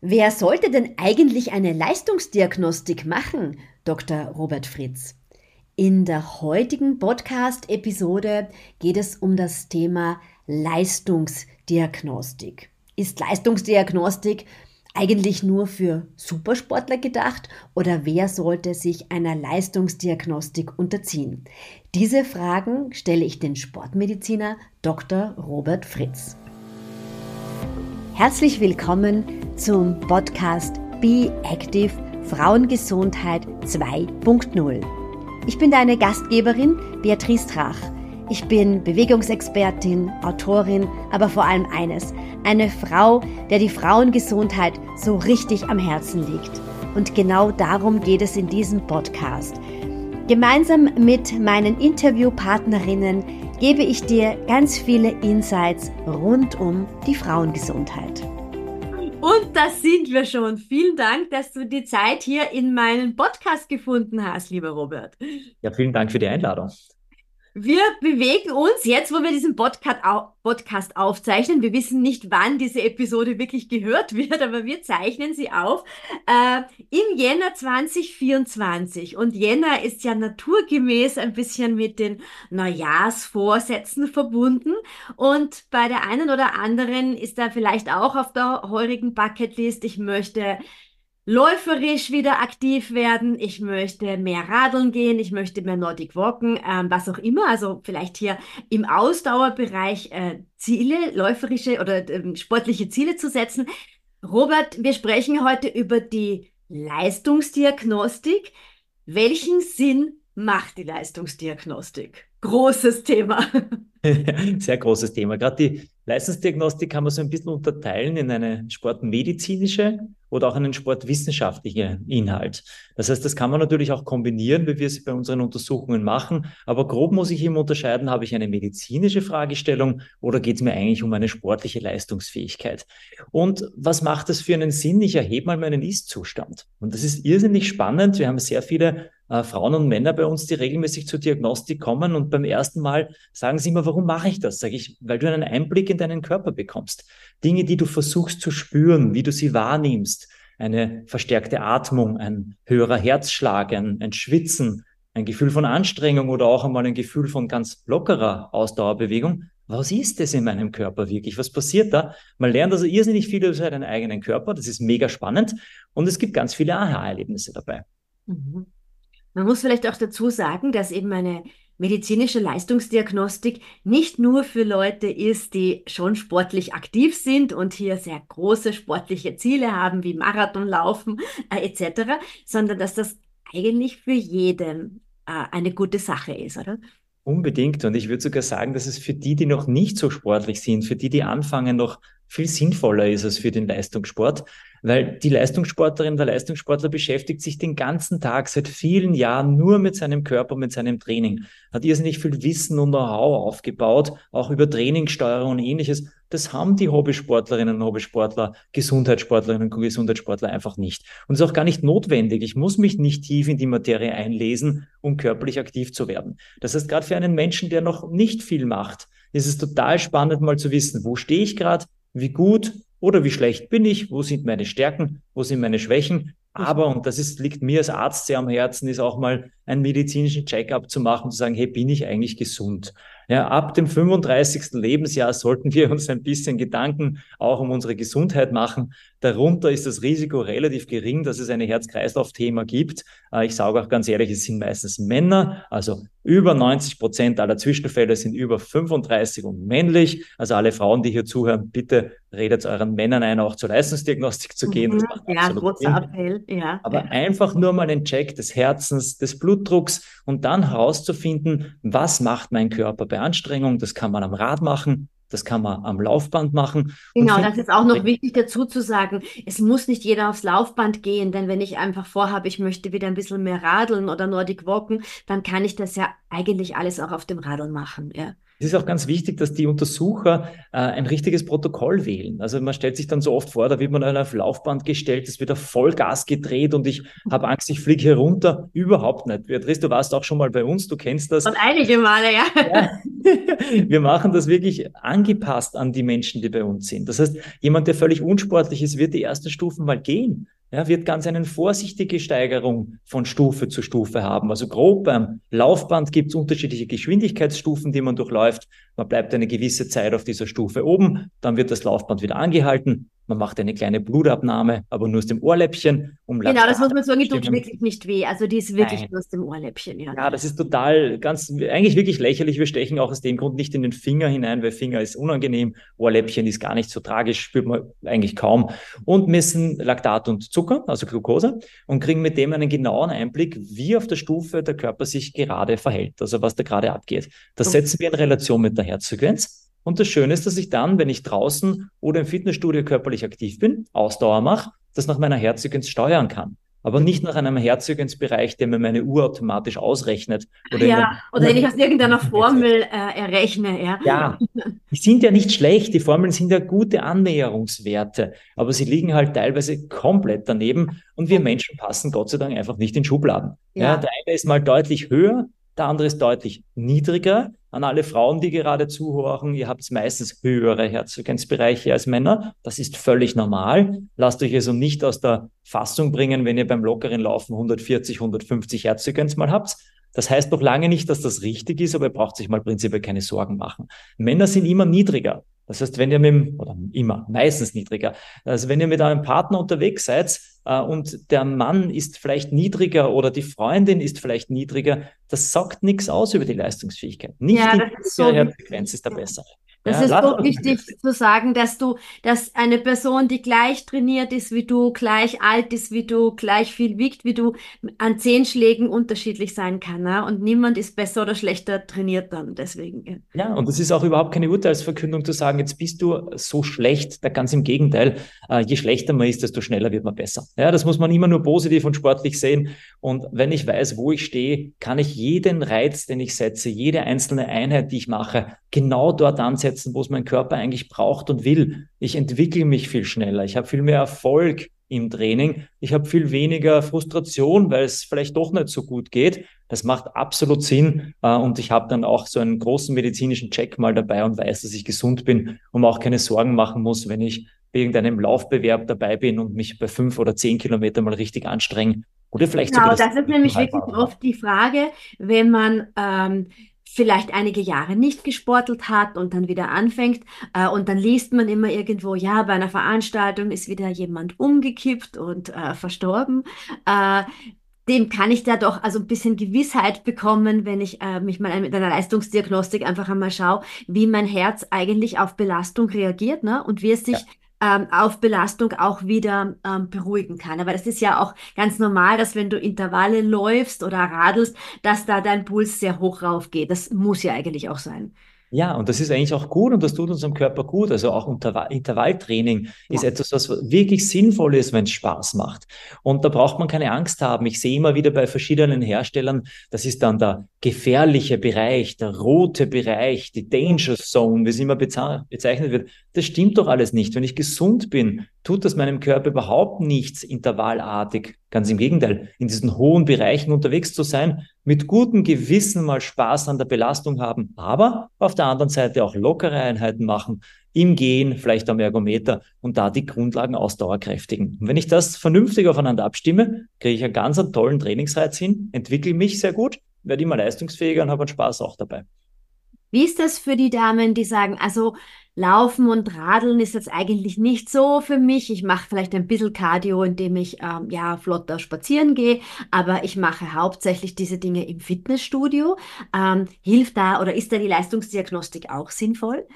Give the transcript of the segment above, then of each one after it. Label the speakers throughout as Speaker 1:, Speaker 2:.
Speaker 1: Wer sollte denn eigentlich eine Leistungsdiagnostik machen, Dr. Robert Fritz? In der heutigen Podcast-Episode geht es um das Thema Leistungsdiagnostik. Ist Leistungsdiagnostik eigentlich nur für Supersportler gedacht oder wer sollte sich einer Leistungsdiagnostik unterziehen? Diese Fragen stelle ich den Sportmediziner Dr. Robert Fritz. Herzlich willkommen zum Podcast Be Active Frauengesundheit 2.0. Ich bin deine Gastgeberin Beatrice Trach. Ich bin Bewegungsexpertin, Autorin, aber vor allem eines, eine Frau, der die Frauengesundheit so richtig am Herzen liegt. Und genau darum geht es in diesem Podcast. Gemeinsam mit meinen Interviewpartnerinnen gebe ich dir ganz viele Insights rund um die Frauengesundheit. Und das sind wir schon. Vielen Dank, dass du die Zeit hier in meinen Podcast gefunden hast, lieber Robert.
Speaker 2: Ja, vielen Dank für die Einladung.
Speaker 1: Wir bewegen uns jetzt, wo wir diesen Podcast aufzeichnen. Wir wissen nicht, wann diese Episode wirklich gehört wird, aber wir zeichnen sie auf äh, im Jänner 2024. Und Jänner ist ja naturgemäß ein bisschen mit den Neujahrsvorsätzen verbunden. Und bei der einen oder anderen ist da vielleicht auch auf der heurigen Bucketlist, ich möchte läuferisch wieder aktiv werden, ich möchte mehr radeln gehen, ich möchte mehr Nordic walken, ähm, was auch immer. Also vielleicht hier im Ausdauerbereich äh, Ziele, läuferische oder äh, sportliche Ziele zu setzen. Robert, wir sprechen heute über die Leistungsdiagnostik. Welchen Sinn macht die Leistungsdiagnostik? Großes Thema.
Speaker 2: Sehr großes Thema. Gerade die Leistungsdiagnostik kann man so ein bisschen unterteilen in eine sportmedizinische oder auch einen sportwissenschaftlichen Inhalt. Das heißt, das kann man natürlich auch kombinieren, wie wir es bei unseren Untersuchungen machen. Aber grob muss ich immer unterscheiden, habe ich eine medizinische Fragestellung oder geht es mir eigentlich um eine sportliche Leistungsfähigkeit? Und was macht das für einen Sinn? Ich erhebe mal meinen Ist-Zustand. Und das ist irrsinnig spannend. Wir haben sehr viele äh, Frauen und Männer bei uns, die regelmäßig zur Diagnostik kommen und beim ersten Mal sagen sie immer, warum mache ich das? Sage ich, weil du einen Einblick in deinen Körper bekommst. Dinge, die du versuchst zu spüren, wie du sie wahrnimmst. Eine verstärkte Atmung, ein höherer Herzschlag, ein, ein Schwitzen, ein Gefühl von Anstrengung oder auch einmal ein Gefühl von ganz lockerer Ausdauerbewegung. Was ist das in meinem Körper wirklich? Was passiert da? Man lernt also irrsinnig viel über seinen eigenen Körper. Das ist mega spannend. Und es gibt ganz viele Aha-Erlebnisse dabei.
Speaker 1: Mhm. Man muss vielleicht auch dazu sagen, dass eben eine medizinische Leistungsdiagnostik nicht nur für Leute ist, die schon sportlich aktiv sind und hier sehr große sportliche Ziele haben, wie Marathonlaufen äh, etc., sondern dass das eigentlich für jeden äh, eine gute Sache ist, oder?
Speaker 2: Unbedingt. Und ich würde sogar sagen, dass es für die, die noch nicht so sportlich sind, für die, die anfangen, noch viel sinnvoller ist als für den Leistungssport, weil die Leistungssportlerin, der Leistungssportler beschäftigt sich den ganzen Tag seit vielen Jahren nur mit seinem Körper, mit seinem Training, hat irrsinnig viel Wissen und Know-how aufgebaut, auch über Trainingssteuerung und ähnliches. Das haben die Hobbysportlerinnen und Hobbysportler, Gesundheitssportlerinnen und Gesundheitssportler einfach nicht. Und es ist auch gar nicht notwendig. Ich muss mich nicht tief in die Materie einlesen, um körperlich aktiv zu werden. Das heißt, gerade für einen Menschen, der noch nicht viel macht, ist es total spannend, mal zu wissen, wo stehe ich gerade, wie gut oder wie schlecht bin ich, wo sind meine Stärken, wo sind meine Schwächen. Aber, und das ist, liegt mir als Arzt sehr am Herzen, ist auch mal einen medizinischen Check-up zu machen, zu sagen, hey, bin ich eigentlich gesund? Ja, ab dem 35. Lebensjahr sollten wir uns ein bisschen Gedanken auch um unsere Gesundheit machen. Darunter ist das Risiko relativ gering, dass es eine Herz-Kreislauf-Thema gibt. Äh, ich sage auch ganz ehrlich, es sind meistens Männer, also über 90 Prozent aller Zwischenfälle sind über 35 und männlich. Also alle Frauen, die hier zuhören, bitte redet euren Männern ein, auch zur Leistungsdiagnostik zu gehen.
Speaker 1: Mhm, ja, großer Appell, ja.
Speaker 2: Aber einfach nur mal einen Check des Herzens, des Blutdrucks und dann herauszufinden, was macht mein Körper bei Anstrengung. Das kann man am Rad machen, das kann man am Laufband machen.
Speaker 1: Genau, das ist auch noch wichtig dazu zu sagen. Es muss nicht jeder aufs Laufband gehen, denn wenn ich einfach vorhabe, ich möchte wieder ein bisschen mehr radeln oder Nordic walken, dann kann ich das ja eigentlich alles auch auf dem Radl machen. Ja.
Speaker 2: Es ist auch ganz wichtig, dass die Untersucher äh, ein richtiges Protokoll wählen. Also man stellt sich dann so oft vor, da wird man auf Laufband gestellt, es wird auf Vollgas gedreht und ich habe Angst, ich fliege herunter. Überhaupt nicht. Beatrice, du warst auch schon mal bei uns, du kennst das.
Speaker 1: Und einige Male, ja. ja.
Speaker 2: Wir machen das wirklich angepasst an die Menschen, die bei uns sind. Das heißt, jemand, der völlig unsportlich ist, wird die ersten Stufen mal gehen ja, wird ganz eine vorsichtige Steigerung von Stufe zu Stufe haben. Also grob beim Laufband gibt es unterschiedliche Geschwindigkeitsstufen, die man durchläuft. Man bleibt eine gewisse Zeit auf dieser Stufe oben, dann wird das Laufband wieder angehalten, man macht eine kleine Blutabnahme, aber nur aus dem Ohrläppchen.
Speaker 1: Um genau, das muss man sagen, die tut wirklich nicht weh. Also die ist wirklich Nein. nur aus dem Ohrläppchen.
Speaker 2: Ja. ja, das ist total, ganz, eigentlich wirklich lächerlich. Wir stechen auch aus dem Grund nicht in den Finger hinein, weil Finger ist unangenehm. Ohrläppchen ist gar nicht so tragisch, spürt man eigentlich kaum. Und messen Laktat und Zucker, also Glucose, und kriegen mit dem einen genauen Einblick, wie auf der Stufe der Körper sich gerade verhält, also was da gerade abgeht. Das setzen wir in Relation mit der Herzfrequenz. Und das Schöne ist, dass ich dann, wenn ich draußen oder im Fitnessstudio körperlich aktiv bin, Ausdauer mache, das nach meiner Herzfrequenz steuern kann. Aber nicht nach einem Herzfrequenzbereich, der mir meine Uhr automatisch ausrechnet.
Speaker 1: Oder ja, oder wenn ich aus irgendeiner Formel äh, errechne. Ja.
Speaker 2: ja, die sind ja nicht schlecht. Die Formeln sind ja gute Annäherungswerte. Aber sie liegen halt teilweise komplett daneben. Und wir Menschen passen Gott sei Dank einfach nicht in Schubladen. Ja. ja der eine ist mal deutlich höher, der andere ist deutlich niedriger. An alle Frauen, die gerade zuhören, ihr habt meistens höhere Herzfrequenzbereiche als Männer. Das ist völlig normal. Lasst euch also nicht aus der Fassung bringen, wenn ihr beim lockeren Laufen 140, 150 Herzfrequenz mal habt. Das heißt noch lange nicht, dass das richtig ist, aber ihr braucht sich mal prinzipiell keine Sorgen machen. Männer sind immer niedriger. Das heißt, wenn ihr mit dem, oder immer, meistens niedriger, also wenn ihr mit einem Partner unterwegs seid äh, und der Mann ist vielleicht niedriger oder die Freundin ist vielleicht niedriger, das sagt nichts aus über die Leistungsfähigkeit. Nicht
Speaker 1: ja,
Speaker 2: die
Speaker 1: so
Speaker 2: Frequenz ist der bessere.
Speaker 1: Das ja, ist so wichtig zu sagen, dass du, dass eine Person, die gleich trainiert ist wie du, gleich alt ist wie du, gleich viel wiegt wie du, an zehn Schlägen unterschiedlich sein kann. Ja? Und niemand ist besser oder schlechter trainiert dann deswegen.
Speaker 2: Ja, und das ist auch überhaupt keine Urteilsverkündung zu sagen, jetzt bist du so schlecht. Da ganz im Gegenteil, äh, je schlechter man ist, desto schneller wird man besser. Ja, das muss man immer nur positiv und sportlich sehen. Und wenn ich weiß, wo ich stehe, kann ich jeden Reiz, den ich setze, jede einzelne Einheit, die ich mache, genau dort ansetzen, wo es mein Körper eigentlich braucht und will. Ich entwickle mich viel schneller. Ich habe viel mehr Erfolg im Training. Ich habe viel weniger Frustration, weil es vielleicht doch nicht so gut geht. Das macht absolut Sinn. Äh, und ich habe dann auch so einen großen medizinischen Check mal dabei und weiß, dass ich gesund bin und auch keine Sorgen machen muss, wenn ich bei irgendeinem Laufbewerb dabei bin und mich bei fünf oder zehn Kilometern mal richtig anstrenge. Oder vielleicht
Speaker 1: genau, das, das ist nämlich wirklich oft die Frage, wenn man ähm, vielleicht einige Jahre nicht gesportelt hat und dann wieder anfängt äh, und dann liest man immer irgendwo, ja, bei einer Veranstaltung ist wieder jemand umgekippt und äh, verstorben. Äh, dem kann ich da doch also ein bisschen Gewissheit bekommen, wenn ich äh, mich mal mit einer Leistungsdiagnostik einfach einmal schaue, wie mein Herz eigentlich auf Belastung reagiert ne? und wie es sich ja ähm, auf Belastung auch wieder ähm, beruhigen kann. Aber das ist ja auch ganz normal, dass wenn du Intervalle läufst oder radelst, dass da dein Puls sehr hoch rauf geht. Das muss ja eigentlich auch sein.
Speaker 2: Ja, und das ist eigentlich auch gut und das tut unserem Körper gut. Also auch Intervalltraining ja. ist etwas, was wirklich sinnvoll ist, wenn es Spaß macht. Und da braucht man keine Angst haben. Ich sehe immer wieder bei verschiedenen Herstellern, das ist dann der gefährliche Bereich, der rote Bereich, die Danger Zone, wie es immer bezeichnet wird. Das stimmt doch alles nicht. Wenn ich gesund bin, tut das meinem Körper überhaupt nichts intervallartig. Ganz im Gegenteil, in diesen hohen Bereichen unterwegs zu sein, mit gutem Gewissen mal Spaß an der Belastung haben, aber auf der anderen Seite auch lockere Einheiten machen, im Gehen, vielleicht am Ergometer und da die Grundlagen ausdauerkräftigen. Und wenn ich das vernünftig aufeinander abstimme, kriege ich einen ganz tollen Trainingsreiz hin, entwickle mich sehr gut, werde immer leistungsfähiger und habe einen Spaß auch dabei.
Speaker 1: Wie ist das für die Damen, die sagen, also Laufen und Radeln ist jetzt eigentlich nicht so für mich. Ich mache vielleicht ein bisschen Cardio, indem ich ähm, ja flotter spazieren gehe, aber ich mache hauptsächlich diese Dinge im Fitnessstudio. Ähm, hilft da oder ist da die Leistungsdiagnostik auch sinnvoll?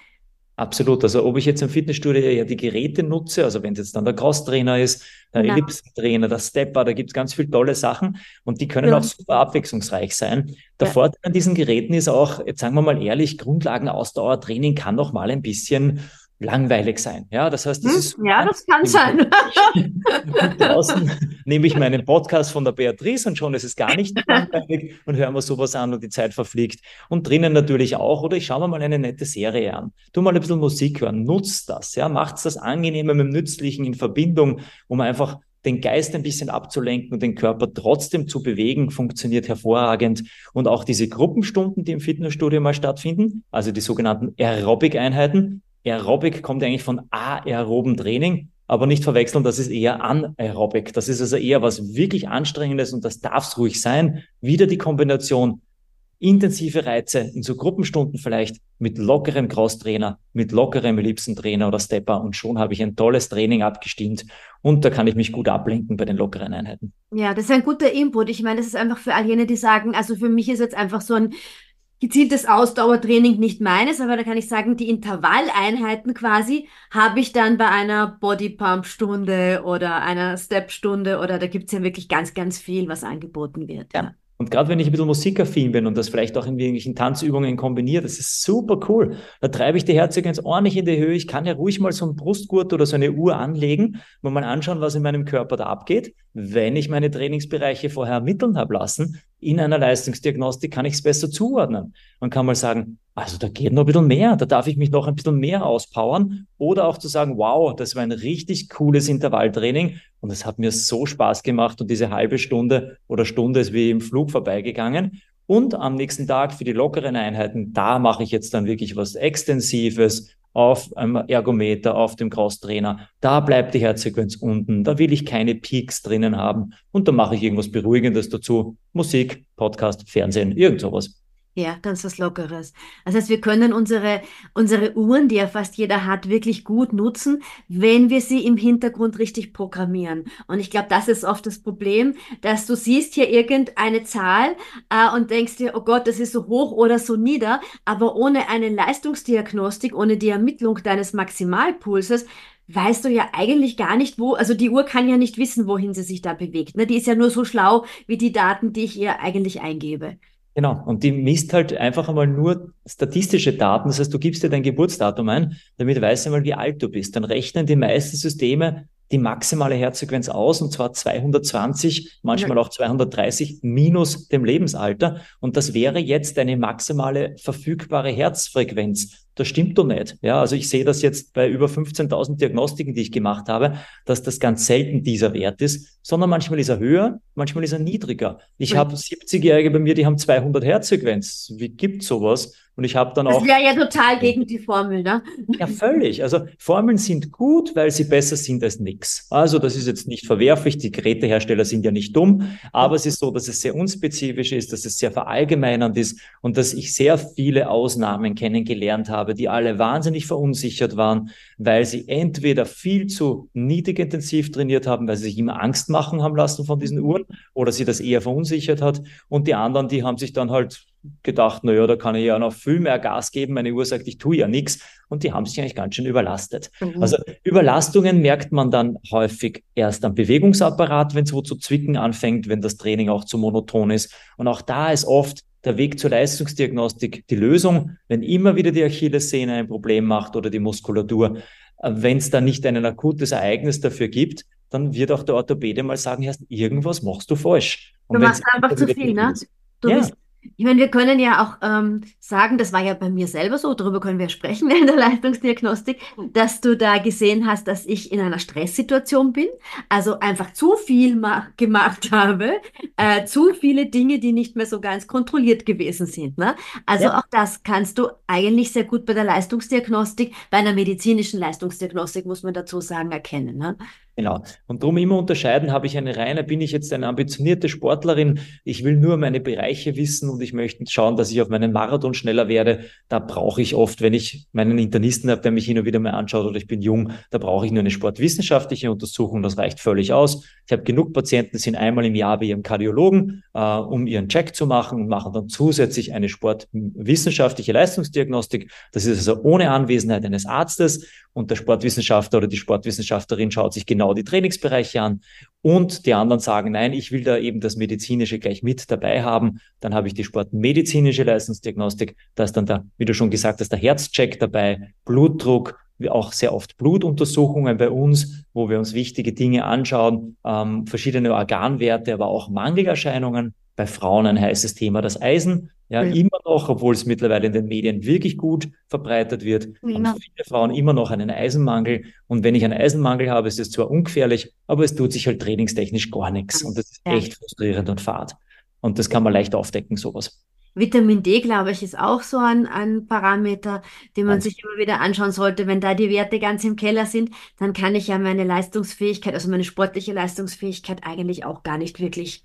Speaker 2: Absolut. Also ob ich jetzt im Fitnessstudio ja die Geräte nutze, also wenn es jetzt dann der Crosstrainer ist, der ja. Ellipsentrainer, der Stepper, da gibt es ganz viele tolle Sachen und die können ja. auch super abwechslungsreich sein. Der ja. Vorteil an diesen Geräten ist auch, jetzt sagen wir mal ehrlich, Grundlagenausdauertraining kann noch mal ein bisschen langweilig sein. Ja, das heißt, das hm, ist.
Speaker 1: Ja, das kann sein.
Speaker 2: draußen nehme ich meinen Podcast von der Beatrice und schon ist es gar nicht langweilig und hören wir sowas an und die Zeit verfliegt. Und drinnen natürlich auch. Oder ich schaue mir mal eine nette Serie an. Tu mal ein bisschen Musik hören. Nutzt das. Ja, macht das angenehmer mit dem Nützlichen in Verbindung, um einfach den Geist ein bisschen abzulenken und den Körper trotzdem zu bewegen, funktioniert hervorragend. Und auch diese Gruppenstunden, die im Fitnessstudio mal stattfinden, also die sogenannten Aerobic-Einheiten, Aerobic kommt eigentlich von aeroben Training, aber nicht verwechseln, das ist eher anaerobic. Das ist also eher was wirklich Anstrengendes und das darf es ruhig sein. Wieder die Kombination intensive Reize in so Gruppenstunden vielleicht mit lockerem Crosstrainer, mit lockerem Ellipsentrainer oder Stepper und schon habe ich ein tolles Training abgestimmt und da kann ich mich gut ablenken bei den lockeren Einheiten.
Speaker 1: Ja, das ist ein guter Input. Ich meine, das ist einfach für all jene, die sagen, also für mich ist jetzt einfach so ein gezieltes Ausdauertraining nicht meines, aber da kann ich sagen, die Intervalleinheiten quasi habe ich dann bei einer Bodypump-Stunde oder einer Step-Stunde oder da gibt es ja wirklich ganz, ganz viel, was angeboten wird.
Speaker 2: Ja. Und gerade wenn ich ein bisschen musikaffin bin und das vielleicht auch in irgendwelchen Tanzübungen kombiniere, das ist super cool. Da treibe ich die Herzfrequenz ordentlich in die Höhe. Ich kann ja ruhig mal so einen Brustgurt oder so eine Uhr anlegen und mal anschauen, was in meinem Körper da abgeht. Wenn ich meine Trainingsbereiche vorher ermitteln habe lassen, in einer Leistungsdiagnostik kann ich es besser zuordnen. Man kann mal sagen, also da geht noch ein bisschen mehr, da darf ich mich noch ein bisschen mehr auspowern. Oder auch zu sagen, wow, das war ein richtig cooles Intervalltraining und es hat mir so Spaß gemacht und diese halbe Stunde oder Stunde ist wie im Flug vorbeigegangen. Und am nächsten Tag für die lockeren Einheiten, da mache ich jetzt dann wirklich was Extensives auf einem Ergometer, auf dem Crosstrainer. Da bleibt die Herzsequenz unten. Da will ich keine Peaks drinnen haben. Und da mache ich irgendwas Beruhigendes dazu. Musik, Podcast, Fernsehen, irgend sowas.
Speaker 1: Ja, ganz was Lockeres. Das heißt, wir können unsere, unsere Uhren, die ja fast jeder hat, wirklich gut nutzen, wenn wir sie im Hintergrund richtig programmieren. Und ich glaube, das ist oft das Problem, dass du siehst hier irgendeine Zahl äh, und denkst dir, oh Gott, das ist so hoch oder so nieder, aber ohne eine Leistungsdiagnostik, ohne die Ermittlung deines Maximalpulses, weißt du ja eigentlich gar nicht, wo, also die Uhr kann ja nicht wissen, wohin sie sich da bewegt. Ne? Die ist ja nur so schlau wie die Daten, die ich ihr eigentlich eingebe.
Speaker 2: Genau, und die misst halt einfach einmal nur statistische Daten. Das heißt, du gibst dir dein Geburtsdatum ein, damit weiß einmal, wie alt du bist. Dann rechnen die meisten Systeme die maximale Herzfrequenz aus, und zwar 220, manchmal auch 230 minus dem Lebensalter. Und das wäre jetzt eine maximale verfügbare Herzfrequenz. Das stimmt doch nicht. Ja, also ich sehe das jetzt bei über 15.000 Diagnostiken, die ich gemacht habe, dass das ganz selten dieser Wert ist, sondern manchmal ist er höher, manchmal ist er niedriger. Ich mhm. habe 70-Jährige bei mir, die haben 200 Herzfrequenz. Wie gibt sowas? Und ich habe dann auch.
Speaker 1: Das wäre ja total gegen die Formel, ne?
Speaker 2: Ja, völlig. Also Formeln sind gut, weil sie besser sind als nix. Also das ist jetzt nicht verwerflich. Die Gerätehersteller sind ja nicht dumm, aber es ist so, dass es sehr unspezifisch ist, dass es sehr verallgemeinernd ist und dass ich sehr viele Ausnahmen kennengelernt habe, die alle wahnsinnig verunsichert waren, weil sie entweder viel zu niedrig intensiv trainiert haben, weil sie sich immer Angst machen haben lassen von diesen Uhren oder sie das eher verunsichert hat. Und die anderen, die haben sich dann halt gedacht, naja, da kann ich ja noch viel mehr Gas geben. Meine Uhr sagt, ich tue ja nichts. Und die haben sich eigentlich ganz schön überlastet. Mhm. Also Überlastungen merkt man dann häufig erst am Bewegungsapparat, wenn es wo zu zwicken anfängt, wenn das Training auch zu monoton ist. Und auch da ist oft der Weg zur Leistungsdiagnostik die Lösung, wenn immer wieder die Achillessehne ein Problem macht oder die Muskulatur. Wenn es da nicht ein akutes Ereignis dafür gibt, dann wird auch der Orthopäde mal sagen, irgendwas machst du falsch.
Speaker 1: Und du machst einfach zu viel, ne? Du ja. bist ich meine, wir können ja auch ähm, sagen, das war ja bei mir selber so, darüber können wir sprechen in der Leistungsdiagnostik, dass du da gesehen hast, dass ich in einer Stresssituation bin, also einfach zu viel gemacht habe, äh, zu viele Dinge, die nicht mehr so ganz kontrolliert gewesen sind. Ne? Also ja. auch das kannst du eigentlich sehr gut bei der Leistungsdiagnostik, bei einer medizinischen Leistungsdiagnostik muss man dazu sagen, erkennen. Ne?
Speaker 2: Genau. Und darum immer unterscheiden, habe ich eine reine, bin ich jetzt eine ambitionierte Sportlerin, ich will nur meine Bereiche wissen und ich möchte schauen, dass ich auf meinen Marathon schneller werde. Da brauche ich oft, wenn ich meinen Internisten habe, der mich hin und wieder mal anschaut oder ich bin jung, da brauche ich nur eine sportwissenschaftliche Untersuchung, das reicht völlig aus. Ich habe genug Patienten, die sind einmal im Jahr bei ihrem Kardiologen, äh, um ihren Check zu machen und machen dann zusätzlich eine sportwissenschaftliche Leistungsdiagnostik. Das ist also ohne Anwesenheit eines Arztes und der Sportwissenschaftler oder die Sportwissenschaftlerin schaut sich genau die Trainingsbereiche an und die anderen sagen, nein, ich will da eben das Medizinische gleich mit dabei haben. Dann habe ich die sportmedizinische Leistungsdiagnostik. Da ist dann der, wie du schon gesagt hast, der Herzcheck dabei, Blutdruck, auch sehr oft Blutuntersuchungen bei uns, wo wir uns wichtige Dinge anschauen, ähm, verschiedene Organwerte, aber auch Mangelerscheinungen. Bei Frauen ein heißes Thema das Eisen. Ja, ja, immer noch, obwohl es mittlerweile in den Medien wirklich gut verbreitet wird, immer. haben viele Frauen immer noch einen Eisenmangel. Und wenn ich einen Eisenmangel habe, ist es zwar ungefährlich, aber es tut sich halt trainingstechnisch gar nichts. Und das ist ja. echt frustrierend und fad. Und das kann man leicht aufdecken, sowas.
Speaker 1: Vitamin D, glaube ich, ist auch so ein, ein Parameter, den man also. sich immer wieder anschauen sollte. Wenn da die Werte ganz im Keller sind, dann kann ich ja meine Leistungsfähigkeit, also meine sportliche Leistungsfähigkeit eigentlich auch gar nicht wirklich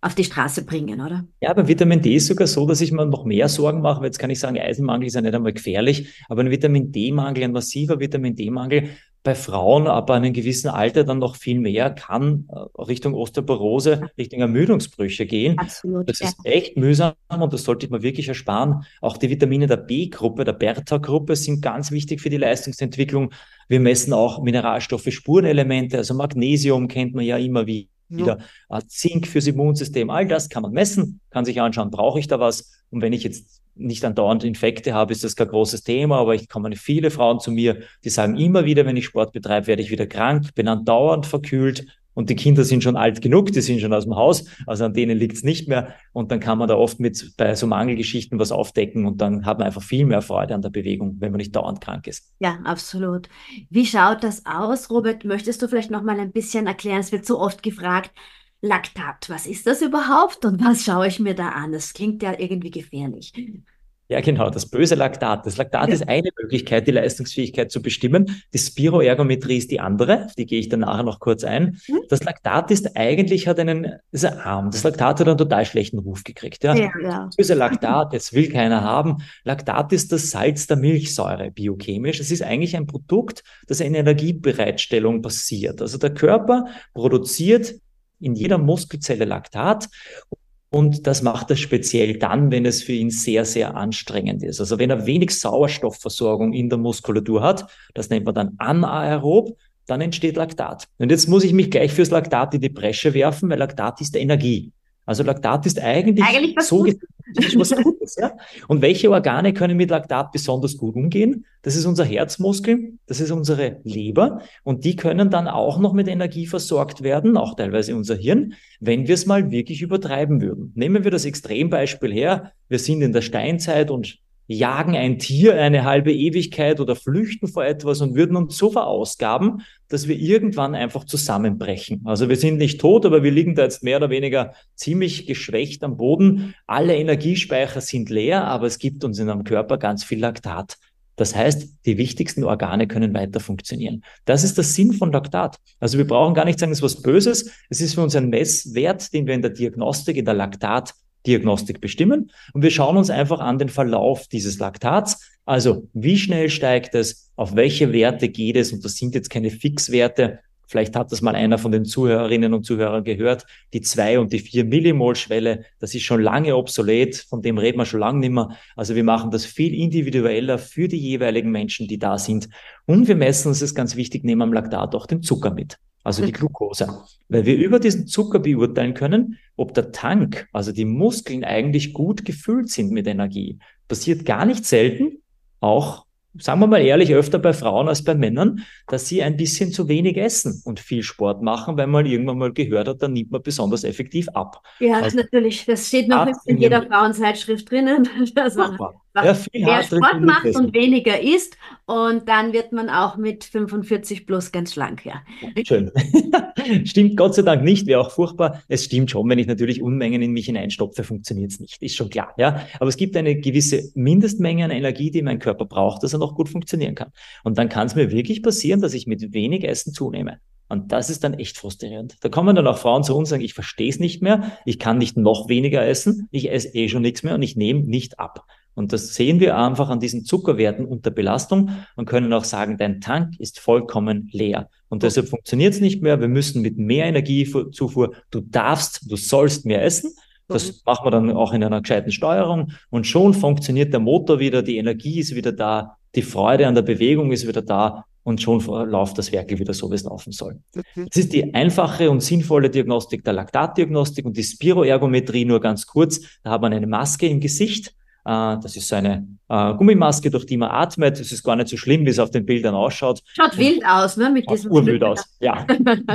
Speaker 1: auf die Straße bringen, oder?
Speaker 2: Ja, beim Vitamin D ist sogar so, dass ich mir noch mehr Sorgen mache. Jetzt kann ich sagen, Eisenmangel ist ja nicht einmal gefährlich, aber ein Vitamin D-Mangel, ein massiver Vitamin D-Mangel bei Frauen ab einem gewissen Alter dann noch viel mehr kann äh, Richtung Osteoporose, Richtung Ermüdungsbrüche gehen. Absolut. Das ja. ist echt mühsam und das sollte man wirklich ersparen. Auch die Vitamine der B-Gruppe, der Bertha-Gruppe sind ganz wichtig für die Leistungsentwicklung. Wir messen auch Mineralstoffe, Spurenelemente, also Magnesium kennt man ja immer wieder wieder ja. Zink fürs Immunsystem. All das kann man messen, kann sich anschauen, brauche ich da was? Und wenn ich jetzt nicht andauernd Infekte habe, ist das kein großes Thema, aber ich kommen viele Frauen zu mir, die sagen immer wieder, wenn ich Sport betreibe, werde ich wieder krank, bin andauernd verkühlt, und die Kinder sind schon alt genug, die sind schon aus dem Haus, also an denen liegt es nicht mehr. Und dann kann man da oft mit bei so Mangelgeschichten was aufdecken und dann hat man einfach viel mehr Freude an der Bewegung, wenn man nicht dauernd krank ist.
Speaker 1: Ja, absolut. Wie schaut das aus, Robert? Möchtest du vielleicht noch mal ein bisschen erklären? Es wird so oft gefragt, Laktat, was ist das überhaupt und was schaue ich mir da an? Das klingt ja irgendwie gefährlich.
Speaker 2: Ja, genau, das böse Laktat. Das Laktat ja. ist eine Möglichkeit, die Leistungsfähigkeit zu bestimmen. Die Spiroergometrie ist die andere, auf die gehe ich dann nachher noch kurz ein. Mhm. Das Laktat ist eigentlich, hat einen, ist ein arm. Das Laktat hat einen total schlechten Ruf gekriegt. Ja? ja, ja. Das böse Laktat, jetzt will keiner haben. Laktat ist das Salz der Milchsäure, biochemisch. Es ist eigentlich ein Produkt, das in Energiebereitstellung passiert. Also der Körper produziert in jeder Muskelzelle Laktat und das macht er speziell dann, wenn es für ihn sehr, sehr anstrengend ist. Also wenn er wenig Sauerstoffversorgung in der Muskulatur hat, das nennt man dann anaerob, dann entsteht Laktat. Und jetzt muss ich mich gleich fürs Laktat in die Bresche werfen, weil Laktat ist Energie. Also Laktat ist eigentlich, eigentlich was so was Gutes. Ja? Und welche Organe können mit Laktat besonders gut umgehen? Das ist unser Herzmuskel, das ist unsere Leber und die können dann auch noch mit Energie versorgt werden, auch teilweise unser Hirn, wenn wir es mal wirklich übertreiben würden. Nehmen wir das Extrembeispiel her. Wir sind in der Steinzeit und jagen ein Tier eine halbe Ewigkeit oder flüchten vor etwas und würden uns so verausgaben, dass wir irgendwann einfach zusammenbrechen. Also wir sind nicht tot, aber wir liegen da jetzt mehr oder weniger ziemlich geschwächt am Boden. Alle Energiespeicher sind leer, aber es gibt uns in unserem Körper ganz viel Laktat. Das heißt, die wichtigsten Organe können weiter funktionieren. Das ist der Sinn von Laktat. Also wir brauchen gar nicht sagen, es ist was Böses. Es ist für uns ein Messwert, den wir in der Diagnostik, in der Laktat Diagnostik bestimmen. Und wir schauen uns einfach an den Verlauf dieses Laktats. Also wie schnell steigt es, auf welche Werte geht es? Und das sind jetzt keine Fixwerte. Vielleicht hat das mal einer von den Zuhörerinnen und Zuhörern gehört. Die zwei und die vier Millimol-Schwelle, das ist schon lange obsolet. Von dem reden wir schon lange nicht mehr. Also wir machen das viel individueller für die jeweiligen Menschen, die da sind. Und wir messen, das ist ganz wichtig, nehmen am Laktat auch den Zucker mit also die Glucose, weil wir über diesen Zucker beurteilen können, ob der Tank, also die Muskeln eigentlich gut gefüllt sind mit Energie. Passiert gar nicht selten, auch sagen wir mal ehrlich, öfter bei Frauen als bei Männern, dass sie ein bisschen zu wenig essen und viel Sport machen, weil man irgendwann mal gehört hat, dann nimmt man besonders effektiv ab.
Speaker 1: Ja, also, natürlich. Das steht noch in jeder Frauenzeitschrift drinnen. Ja, mehr Sport macht und weniger isst und dann wird man auch mit 45 plus ganz schlank, ja.
Speaker 2: Schön. stimmt Gott sei Dank nicht, wäre auch furchtbar. Es stimmt schon, wenn ich natürlich Unmengen in mich hineinstopfe, funktioniert es nicht. Ist schon klar, ja. Aber es gibt eine gewisse Mindestmenge an Energie, die mein Körper braucht, dass er noch gut funktionieren kann. Und dann kann es mir wirklich passieren, dass ich mit wenig Essen zunehme. Und das ist dann echt frustrierend. Da kommen dann auch Frauen zu uns und sagen, ich verstehe es nicht mehr, ich kann nicht noch weniger essen, ich esse eh schon nichts mehr und ich nehme nicht ab. Und das sehen wir einfach an diesen Zuckerwerten unter Belastung und können auch sagen, dein Tank ist vollkommen leer. Und deshalb funktioniert es nicht mehr. Wir müssen mit mehr Energiezufuhr, du darfst, du sollst mehr essen. Das machen wir dann auch in einer gescheiten Steuerung. Und schon funktioniert der Motor wieder, die Energie ist wieder da, die Freude an der Bewegung ist wieder da und schon läuft das Werkel wieder so, wie es laufen soll. Das ist die einfache und sinnvolle Diagnostik der Laktatdiagnostik und die Spiroergometrie nur ganz kurz. Da hat man eine Maske im Gesicht das ist so eine äh, Gummimaske, durch die man atmet. Es ist gar nicht so schlimm, wie es auf den Bildern ausschaut.
Speaker 1: Schaut und wild aus, ne? Mit diesem
Speaker 2: urwild aus, ja.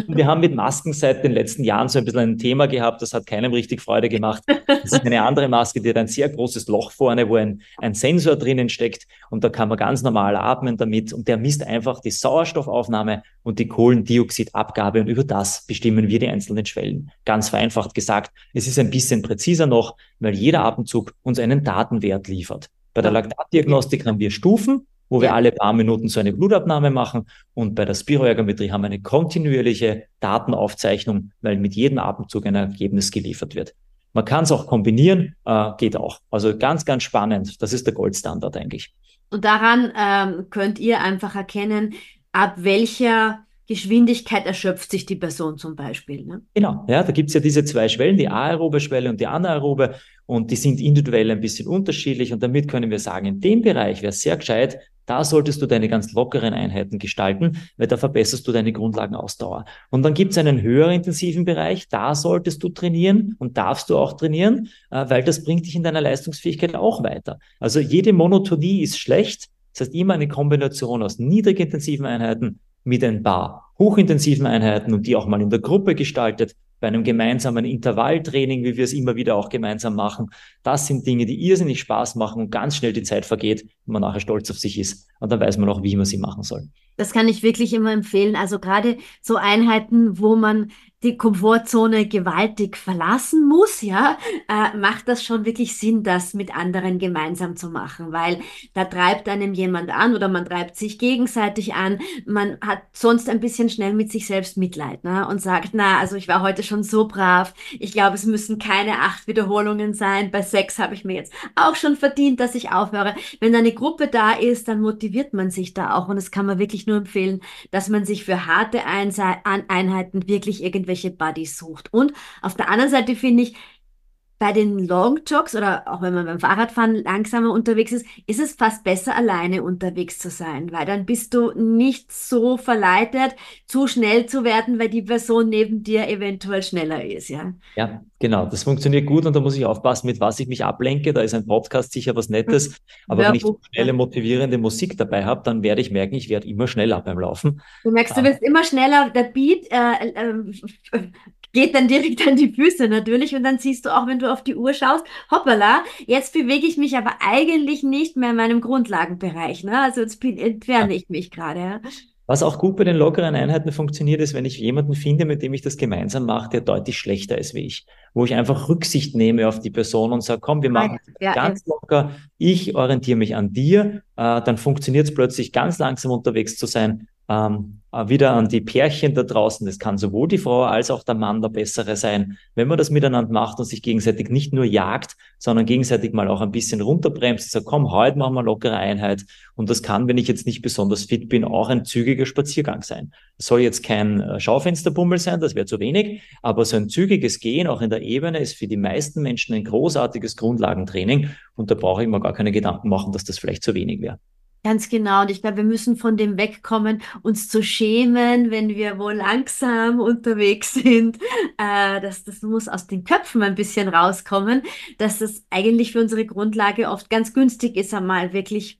Speaker 2: wir haben mit Masken seit den letzten Jahren so ein bisschen ein Thema gehabt, das hat keinem richtig Freude gemacht. Das ist eine andere Maske, die hat ein sehr großes Loch vorne, wo ein, ein Sensor drinnen steckt und da kann man ganz normal atmen damit und der misst einfach die Sauerstoffaufnahme und die Kohlendioxidabgabe und über das bestimmen wir die einzelnen Schwellen. Ganz vereinfacht gesagt, es ist ein bisschen präziser noch, weil jeder Atemzug uns einen Datenwert liefert. Bei der Laktatdiagnostik haben wir Stufen, wo wir alle paar Minuten so eine Blutabnahme machen. Und bei der Spiroergometrie haben wir eine kontinuierliche Datenaufzeichnung, weil mit jedem Atemzug ein Ergebnis geliefert wird. Man kann es auch kombinieren, äh, geht auch. Also ganz, ganz spannend. Das ist der Goldstandard eigentlich.
Speaker 1: Und daran ähm, könnt ihr einfach erkennen, ab welcher Geschwindigkeit erschöpft sich die Person zum Beispiel. Ne?
Speaker 2: Genau, ja, da gibt es ja diese zwei Schwellen, die aerobe Schwelle und die anaerobe und die sind individuell ein bisschen unterschiedlich und damit können wir sagen, in dem Bereich wäre sehr gescheit, da solltest du deine ganz lockeren Einheiten gestalten, weil da verbesserst du deine Grundlagenausdauer. Und dann gibt es einen höher intensiven Bereich, da solltest du trainieren und darfst du auch trainieren, äh, weil das bringt dich in deiner Leistungsfähigkeit auch weiter. Also jede Monotonie ist schlecht. Das heißt immer eine Kombination aus niedrigintensiven Einheiten mit ein paar hochintensiven Einheiten und die auch mal in der Gruppe gestaltet, bei einem gemeinsamen Intervalltraining, wie wir es immer wieder auch gemeinsam machen. Das sind Dinge, die irrsinnig Spaß machen und ganz schnell die Zeit vergeht und man nachher stolz auf sich ist. Und dann weiß man auch, wie man sie machen soll.
Speaker 1: Das kann ich wirklich immer empfehlen. Also gerade so Einheiten, wo man die Komfortzone gewaltig verlassen muss, ja, äh, macht das schon wirklich Sinn, das mit anderen gemeinsam zu machen, weil da treibt einem jemand an oder man treibt sich gegenseitig an. Man hat sonst ein bisschen schnell mit sich selbst Mitleid ne? und sagt, na, also ich war heute schon so brav. Ich glaube, es müssen keine acht Wiederholungen sein. Bei sechs habe ich mir jetzt auch schon verdient, dass ich aufhöre. Wenn eine Gruppe da ist, dann motiviert man sich da auch und das kann man wirklich nur empfehlen, dass man sich für harte Einheiten wirklich irgendwelche irgendwelche Buddies sucht. Und auf der anderen Seite finde ich, bei den Long Jogs oder auch wenn man beim Fahrradfahren langsamer unterwegs ist, ist es fast besser, alleine unterwegs zu sein, weil dann bist du nicht so verleitet, zu schnell zu werden, weil die Person neben dir eventuell schneller ist, ja.
Speaker 2: Ja, genau. Das funktioniert gut und da muss ich aufpassen, mit was ich mich ablenke. Da ist ein Podcast sicher was Nettes. Aber wenn ich schnelle, motivierende Musik dabei habe, dann werde ich merken, ich werde immer schneller beim Laufen.
Speaker 1: Du merkst, du wirst immer schneller, der Beat äh, äh, geht dann direkt an die Füße natürlich und dann siehst du auch, wenn du auf die Uhr schaust, hoppala, jetzt bewege ich mich aber eigentlich nicht mehr in meinem Grundlagenbereich. Ne? Also jetzt entferne ich mich gerade. Ja.
Speaker 2: Was auch gut bei den lockeren Einheiten funktioniert, ist, wenn ich jemanden finde, mit dem ich das gemeinsam mache, der deutlich schlechter ist wie ich. Wo ich einfach Rücksicht nehme auf die Person und sage, komm, wir machen ja, ganz ja. locker. Ich orientiere mich an dir. Äh, dann funktioniert es plötzlich ganz langsam unterwegs zu sein. Ähm, äh, wieder an die Pärchen da draußen. Es kann sowohl die Frau als auch der Mann der Bessere sein, wenn man das miteinander macht und sich gegenseitig nicht nur jagt, sondern gegenseitig mal auch ein bisschen runterbremst. Sagt, komm, heute machen wir lockere Einheit. Und das kann, wenn ich jetzt nicht besonders fit bin, auch ein zügiger Spaziergang sein. Das soll jetzt kein äh, Schaufensterbummel sein, das wäre zu wenig, aber so ein zügiges Gehen auch in der Ebene ist für die meisten Menschen ein großartiges Grundlagentraining. Und da brauche ich mir gar keine Gedanken machen, dass das vielleicht zu wenig wäre.
Speaker 1: Ganz genau. Und ich glaube, wir müssen von dem wegkommen, uns zu schämen, wenn wir wohl langsam unterwegs sind. Äh, das, das muss aus den Köpfen ein bisschen rauskommen, dass das eigentlich für unsere Grundlage oft ganz günstig ist, einmal wirklich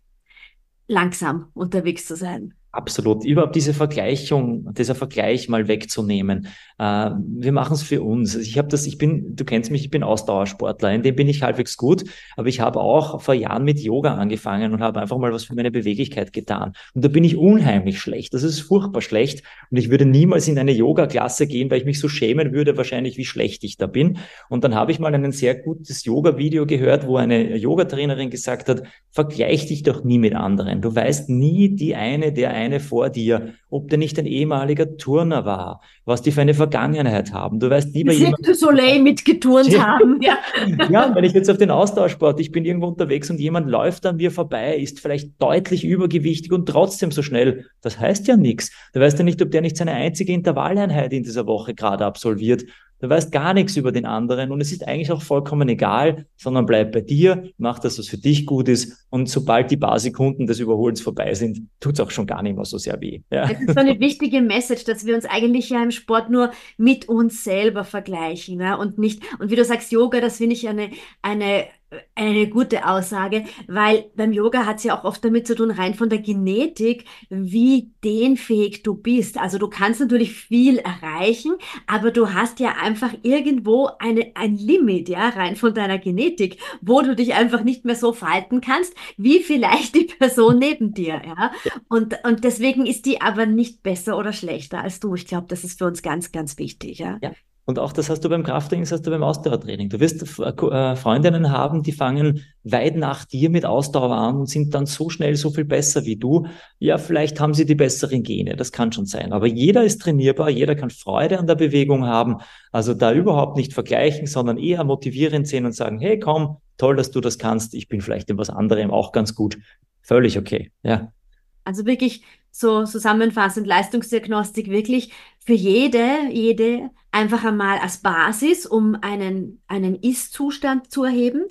Speaker 1: langsam unterwegs zu sein.
Speaker 2: Absolut. Überhaupt diese Vergleichung, dieser Vergleich mal wegzunehmen. Äh, wir machen es für uns. Ich habe das, ich bin, du kennst mich, ich bin Ausdauersportler, in dem bin ich halbwegs gut, aber ich habe auch vor Jahren mit Yoga angefangen und habe einfach mal was für meine Beweglichkeit getan. Und da bin ich unheimlich schlecht. Das ist furchtbar schlecht. Und ich würde niemals in eine Yoga-Klasse gehen, weil ich mich so schämen würde, wahrscheinlich, wie schlecht ich da bin. Und dann habe ich mal ein sehr gutes Yoga-Video gehört, wo eine Yoga-Trainerin gesagt hat, vergleich dich doch nie mit anderen. Du weißt nie die eine, der eine vor dir, ob der nicht ein ehemaliger Turner war, was die für eine Vergangenheit haben. Du weißt lieber
Speaker 1: jemand. Soleil mitgeturnt haben. Ja.
Speaker 2: ja, wenn ich jetzt auf den Austauschsport, ich bin irgendwo unterwegs und jemand läuft an mir vorbei, ist vielleicht deutlich übergewichtig und trotzdem so schnell. Das heißt ja nichts. Du weißt ja nicht, ob der nicht seine einzige Intervalleinheit in dieser Woche gerade absolviert Du weißt gar nichts über den anderen und es ist eigentlich auch vollkommen egal, sondern bleib bei dir, mach das, was für dich gut ist und sobald die paar Sekunden des Überholens vorbei sind, tut es auch schon gar nicht mehr so sehr weh.
Speaker 1: Ja. Das ist so eine wichtige Message, dass wir uns eigentlich ja im Sport nur mit uns selber vergleichen ne? und nicht, und wie du sagst, Yoga, das finde ich eine, eine eine gute Aussage, weil beim Yoga hat es ja auch oft damit zu tun, rein von der Genetik, wie dehnfähig du bist. Also du kannst natürlich viel erreichen, aber du hast ja einfach irgendwo eine, ein Limit, ja, rein von deiner Genetik, wo du dich einfach nicht mehr so falten kannst, wie vielleicht die Person neben dir, ja. Und, und deswegen ist die aber nicht besser oder schlechter als du. Ich glaube, das ist für uns ganz, ganz wichtig, ja.
Speaker 2: ja. Und auch das hast du beim Krafttraining, das hast du beim Ausdauertraining. Du wirst äh, Freundinnen haben, die fangen weit nach dir mit Ausdauer an und sind dann so schnell so viel besser wie du. Ja, vielleicht haben sie die besseren Gene, das kann schon sein. Aber jeder ist trainierbar, jeder kann Freude an der Bewegung haben. Also da überhaupt nicht vergleichen, sondern eher motivierend sehen und sagen, hey, komm, toll, dass du das kannst. Ich bin vielleicht in was anderem auch ganz gut. Völlig okay, ja.
Speaker 1: Also wirklich so zusammenfassend Leistungsdiagnostik wirklich für jede, jede einfach einmal als Basis, um einen, einen Ist-Zustand zu erheben.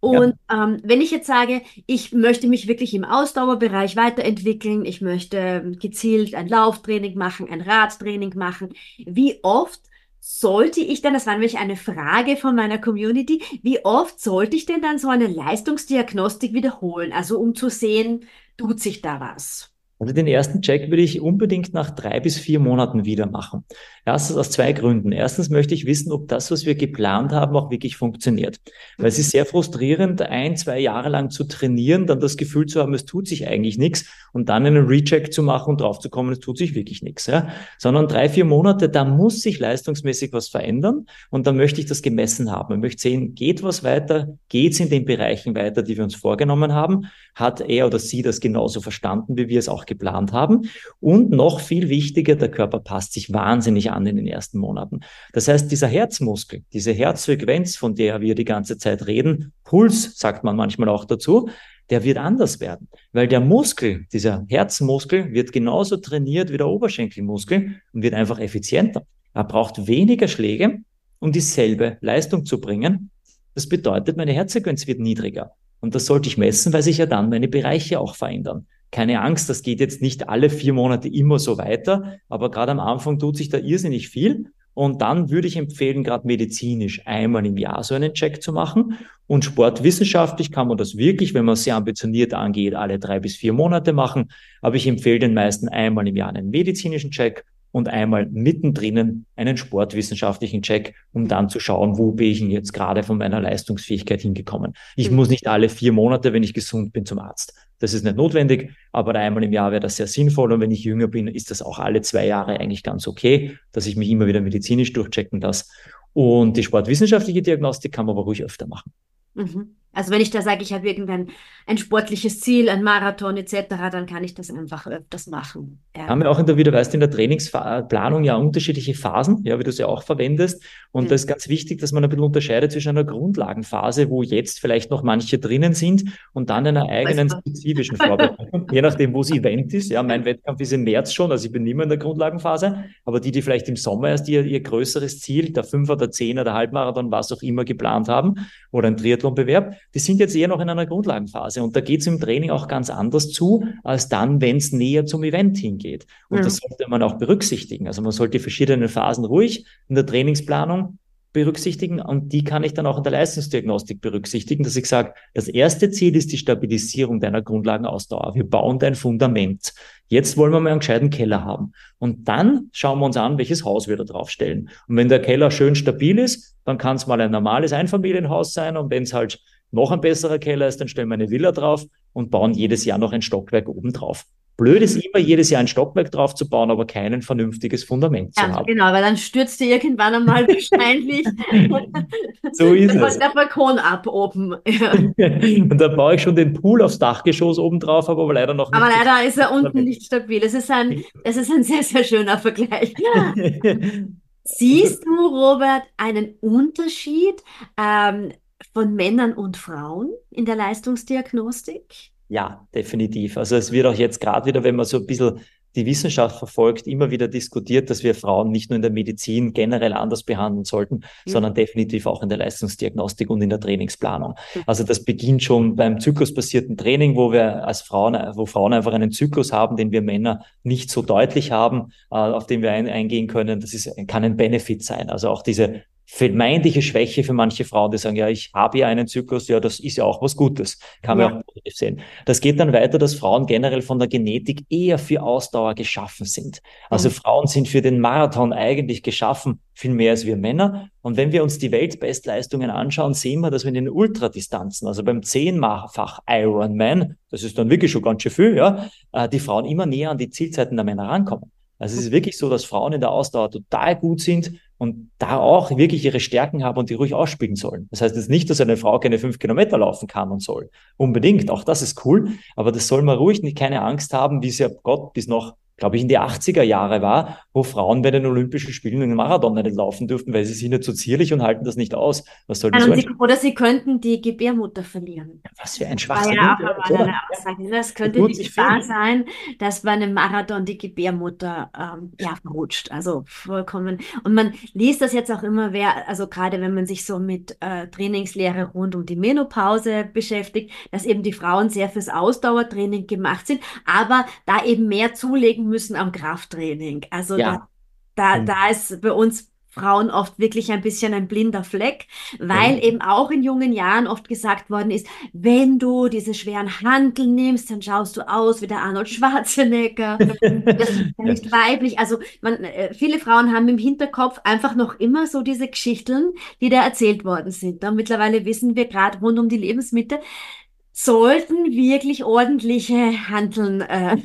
Speaker 1: Und ja. ähm, wenn ich jetzt sage, ich möchte mich wirklich im Ausdauerbereich weiterentwickeln, ich möchte gezielt ein Lauftraining machen, ein Radtraining machen, wie oft sollte ich denn, das war nämlich eine Frage von meiner Community, wie oft sollte ich denn dann so eine Leistungsdiagnostik wiederholen? Also um zu sehen, tut sich da was?
Speaker 2: Also den ersten Check würde ich unbedingt nach drei bis vier Monaten wieder machen. Erstens aus zwei Gründen. Erstens möchte ich wissen, ob das, was wir geplant haben, auch wirklich funktioniert. Weil es ist sehr frustrierend, ein, zwei Jahre lang zu trainieren, dann das Gefühl zu haben, es tut sich eigentlich nichts und dann einen Recheck zu machen und drauf zu kommen, es tut sich wirklich nichts. Ja? Sondern drei, vier Monate, da muss sich leistungsmäßig was verändern und dann möchte ich das gemessen haben. Ich möchte sehen, geht was weiter, geht es in den Bereichen weiter, die wir uns vorgenommen haben, hat er oder sie das genauso verstanden, wie wir es auch geplant haben. Und noch viel wichtiger, der Körper passt sich wahnsinnig an in den ersten Monaten. Das heißt, dieser Herzmuskel, diese Herzfrequenz, von der wir die ganze Zeit reden, Puls sagt man manchmal auch dazu, der wird anders werden, weil der Muskel, dieser Herzmuskel, wird genauso trainiert wie der Oberschenkelmuskel und wird einfach effizienter. Er braucht weniger Schläge, um dieselbe Leistung zu bringen. Das bedeutet, meine Herzfrequenz wird niedriger. Und das sollte ich messen, weil sich ja dann meine Bereiche auch verändern. Keine Angst, das geht jetzt nicht alle vier Monate immer so weiter, aber gerade am Anfang tut sich da irrsinnig viel. Und dann würde ich empfehlen, gerade medizinisch einmal im Jahr so einen Check zu machen. Und sportwissenschaftlich kann man das wirklich, wenn man sehr ambitioniert angeht, alle drei bis vier Monate machen. Aber ich empfehle den meisten einmal im Jahr einen medizinischen Check und einmal mittendrin einen sportwissenschaftlichen Check, um dann zu schauen, wo bin ich denn jetzt gerade von meiner Leistungsfähigkeit hingekommen. Ich mhm. muss nicht alle vier Monate, wenn ich gesund bin, zum Arzt. Das ist nicht notwendig, aber einmal im Jahr wäre das sehr sinnvoll. Und wenn ich jünger bin, ist das auch alle zwei Jahre eigentlich ganz okay, dass ich mich immer wieder medizinisch durchchecken lasse. Und die sportwissenschaftliche Diagnostik kann man aber ruhig öfter machen.
Speaker 1: Mhm. Also wenn ich da sage, ich habe irgendein ein sportliches Ziel, ein Marathon etc., dann kann ich das einfach öfters machen.
Speaker 2: Ja. Haben wir auch in der, wie du weißt, in der Trainingsplanung ja unterschiedliche Phasen, ja, wie du sie auch verwendest. Und mhm. da ist ganz wichtig, dass man ein bisschen unterscheidet zwischen einer Grundlagenphase, wo jetzt vielleicht noch manche drinnen sind, und dann einer eigenen spezifischen Vorbereitung, je nachdem, wo das Event ist. Ja, mein Wettkampf ist im März schon, also ich bin nicht mehr in der Grundlagenphase, aber die, die vielleicht im Sommer erst ihr, ihr größeres Ziel, der Fünfer, der Zehner, der Halbmarathon, was auch immer geplant haben, oder ein Triathlonbewerb, die sind jetzt eher noch in einer Grundlagenphase. Und da geht es im Training auch ganz anders zu, als dann, wenn es näher zum Event hingeht. Und ja. das sollte man auch berücksichtigen. Also man sollte die verschiedenen Phasen ruhig in der Trainingsplanung berücksichtigen und die kann ich dann auch in der Leistungsdiagnostik berücksichtigen, dass ich sage, das erste Ziel ist die Stabilisierung deiner Grundlagenausdauer. Wir bauen dein Fundament. Jetzt wollen wir mal einen gescheiten Keller haben. Und dann schauen wir uns an, welches Haus wir da draufstellen. Und wenn der Keller schön stabil ist, dann kann es mal ein normales Einfamilienhaus sein. Und wenn es halt noch ein besserer Keller ist, dann stellen wir eine Villa drauf und bauen jedes Jahr noch ein Stockwerk oben drauf. Blöd ist immer, jedes Jahr ein Stockwerk drauf zu bauen, aber kein vernünftiges Fundament ja, zu haben.
Speaker 1: Genau, weil dann stürzt dir irgendwann einmal wahrscheinlich
Speaker 2: so ist es.
Speaker 1: der Balkon ab oben.
Speaker 2: Und da baue ich schon den Pool aufs Dachgeschoss oben drauf, aber leider noch
Speaker 1: nicht. Aber leider ist er unten nicht stabil. Es ist ein, es ist ein sehr, sehr schöner Vergleich. Siehst du, Robert, einen Unterschied ähm, von Männern und Frauen in der Leistungsdiagnostik?
Speaker 2: Ja, definitiv. Also es wird auch jetzt gerade wieder, wenn man so ein bisschen die Wissenschaft verfolgt, immer wieder diskutiert, dass wir Frauen nicht nur in der Medizin generell anders behandeln sollten, mhm. sondern definitiv auch in der Leistungsdiagnostik und in der Trainingsplanung. Mhm. Also das beginnt schon beim zyklusbasierten Training, wo wir als Frauen, wo Frauen einfach einen Zyklus haben, den wir Männer nicht so deutlich haben, äh, auf den wir ein, eingehen können. Das ist, kann ein Benefit sein. Also auch diese vermeintliche Schwäche für manche Frauen, die sagen, ja, ich habe ja einen Zyklus, ja, das ist ja auch was Gutes. Kann man ja. auch positiv sehen. Das geht dann weiter, dass Frauen generell von der Genetik eher für Ausdauer geschaffen sind. Also mhm. Frauen sind für den Marathon eigentlich geschaffen, viel mehr als wir Männer. Und wenn wir uns die Weltbestleistungen anschauen, sehen wir, dass wir in den Ultradistanzen, also beim zehnfach Ironman, das ist dann wirklich schon ganz schön viel, ja, äh, die Frauen immer näher an die Zielzeiten der Männer rankommen. Also es ist wirklich so, dass Frauen in der Ausdauer total gut sind und da auch wirklich ihre Stärken haben und die ruhig ausspielen sollen. Das heißt jetzt nicht, dass eine Frau keine fünf Kilometer laufen kann und soll. Unbedingt, auch das ist cool, aber das soll man ruhig nicht keine Angst haben, wie ja Gott bis noch glaube ich, in die 80er Jahre war, wo Frauen bei den Olympischen Spielen einen Marathon nicht laufen durften, weil sie sind nicht so zierlich und halten das nicht aus. Was soll das
Speaker 1: so sie, oder sie könnten die Gebärmutter verlieren.
Speaker 2: Ja, was für ein Schwachsinn.
Speaker 1: Ja, Aussage. Das könnte die Gefahr sein, dass bei einem Marathon die Gebärmutter ähm, ja, verrutscht. Also vollkommen. Und man liest das jetzt auch immer, wer, also gerade wenn man sich so mit äh, Trainingslehre rund um die Menopause beschäftigt, dass eben die Frauen sehr fürs Ausdauertraining gemacht sind, aber da eben mehr zulegen müssen am Krafttraining. Also ja. da, da, mhm. da ist bei uns Frauen oft wirklich ein bisschen ein blinder Fleck, weil ja. eben auch in jungen Jahren oft gesagt worden ist, wenn du diese schweren Hantel nimmst, dann schaust du aus wie der Arnold Schwarzenegger. das ist ja nicht weiblich. Also man, äh, viele Frauen haben im Hinterkopf einfach noch immer so diese Geschichten, die da erzählt worden sind. Und mittlerweile wissen wir gerade rund um die Lebensmittel, sollten wirklich ordentliche Handeln äh,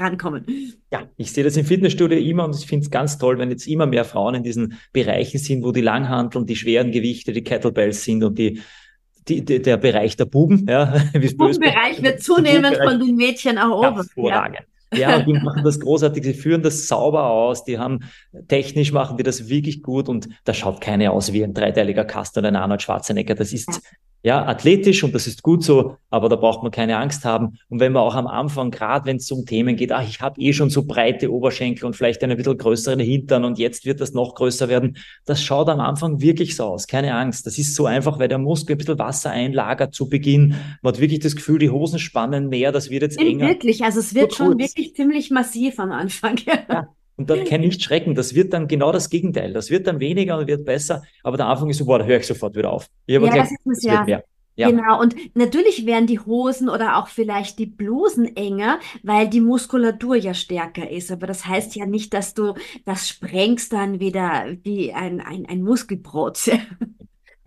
Speaker 1: rankommen.
Speaker 2: Ja, ich sehe das im Fitnessstudio immer und ich finde es ganz toll, wenn jetzt immer mehr Frauen in diesen Bereichen sind, wo die Langhanteln, die schweren Gewichte, die Kettlebells sind und die, die, die der Bereich der Buben. Ja,
Speaker 1: der Bubenbereich wird zunehmend von den Mädchen erobert.
Speaker 2: Hervorragend. Ja. Ja, und die machen das großartig, sie führen das sauber aus, die haben, technisch machen die das wirklich gut und da schaut keine aus wie ein dreiteiliger Kasten oder ein Arnold Schwarzenegger. Das ist ja, athletisch und das ist gut so, aber da braucht man keine Angst haben. Und wenn man auch am Anfang, gerade wenn es um Themen geht, ach, ich habe eh schon so breite Oberschenkel und vielleicht einen bisschen größeren Hintern und jetzt wird das noch größer werden, das schaut am Anfang wirklich so aus. Keine Angst. Das ist so einfach, weil der Muskel ein bisschen Wasser einlagert zu Beginn. Man hat wirklich das Gefühl, die Hosen spannen mehr, das wird jetzt enger.
Speaker 1: Wirklich, also es wird schon wirklich ziemlich massiv am Anfang.
Speaker 2: Ja. Und dann kann nicht schrecken. Das wird dann genau das Gegenteil. Das wird dann weniger und wird besser. Aber der Anfang ist so, boah, da höre ich sofort wieder auf.
Speaker 1: Ja, gedacht, das, ist ja. Mehr. Ja. Genau, und natürlich werden die Hosen oder auch vielleicht die Blusen enger, weil die Muskulatur ja stärker ist. Aber das heißt ja nicht, dass du das sprengst dann wieder wie ein, ein, ein Muskelbrot.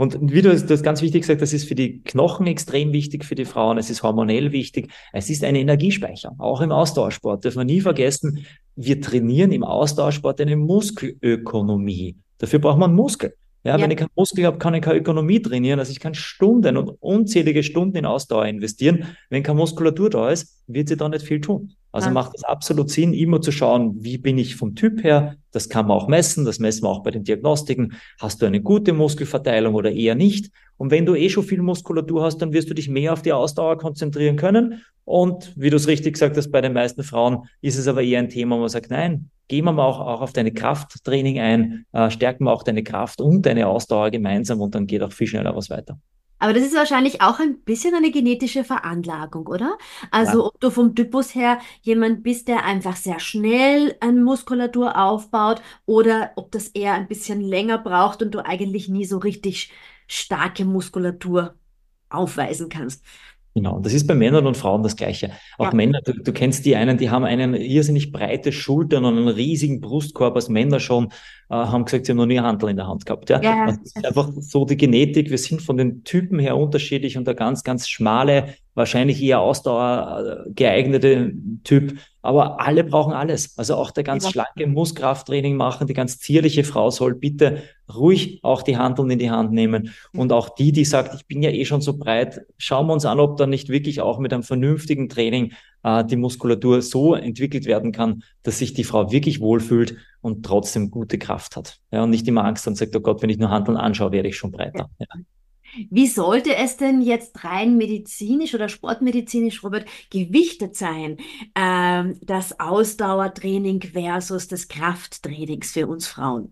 Speaker 2: Und wie du das ganz wichtig gesagt das ist für die Knochen extrem wichtig, für die Frauen, es ist hormonell wichtig, es ist ein Energiespeicher, auch im Ausdauersport. Dürfen wir nie vergessen, wir trainieren im Ausdauersport eine Muskelökonomie. Dafür braucht man Muskel. Ja, ja, wenn ich keinen Muskel habe, kann ich keine Ökonomie trainieren. Also ich kann Stunden und unzählige Stunden in Ausdauer investieren. Wenn keine Muskulatur da ist, wird sie da nicht viel tun. Also ja. macht es absolut Sinn, immer zu schauen, wie bin ich vom Typ her. Das kann man auch messen. Das messen wir auch bei den Diagnostiken. Hast du eine gute Muskelverteilung oder eher nicht? Und wenn du eh schon viel Muskulatur hast, dann wirst du dich mehr auf die Ausdauer konzentrieren können. Und wie du es richtig gesagt hast, bei den meisten Frauen ist es aber eher ein Thema, wo man sagt, nein, gehen wir mal auch, auch auf deine Krafttraining ein, äh, stärken wir auch deine Kraft und deine Ausdauer gemeinsam und dann geht auch viel schneller was weiter.
Speaker 1: Aber das ist wahrscheinlich auch ein bisschen eine genetische Veranlagung, oder? Also ja. ob du vom Typus her jemand bist, der einfach sehr schnell eine Muskulatur aufbaut oder ob das eher ein bisschen länger braucht und du eigentlich nie so richtig starke Muskulatur aufweisen kannst.
Speaker 2: Genau, das ist bei Männern und Frauen das Gleiche. Auch ja. Männer, du, du, kennst die einen, die haben einen irrsinnig breite Schultern und einen riesigen Brustkorb als Männer schon, äh, haben gesagt, sie haben noch nie Handel in der Hand gehabt. Ja? ja. Das ist einfach so die Genetik. Wir sind von den Typen her unterschiedlich und der ganz, ganz schmale, wahrscheinlich eher Ausdauer äh, geeignete Typ. Aber alle brauchen alles. Also auch der ganz ja. schlanke muss Krafttraining machen. Die ganz zierliche Frau soll bitte ruhig auch die Handeln in die Hand nehmen. Und auch die, die sagt, ich bin ja eh schon so breit, schauen wir uns an, ob da nicht wirklich auch mit einem vernünftigen Training äh, die Muskulatur so entwickelt werden kann, dass sich die Frau wirklich wohlfühlt und trotzdem gute Kraft hat. Ja, und nicht immer Angst und sagt, oh Gott, wenn ich nur Handeln anschaue, werde ich schon breiter. Ja.
Speaker 1: Wie sollte es denn jetzt rein medizinisch oder sportmedizinisch, Robert, gewichtet sein, ähm, das Ausdauertraining versus das Krafttrainings für uns Frauen?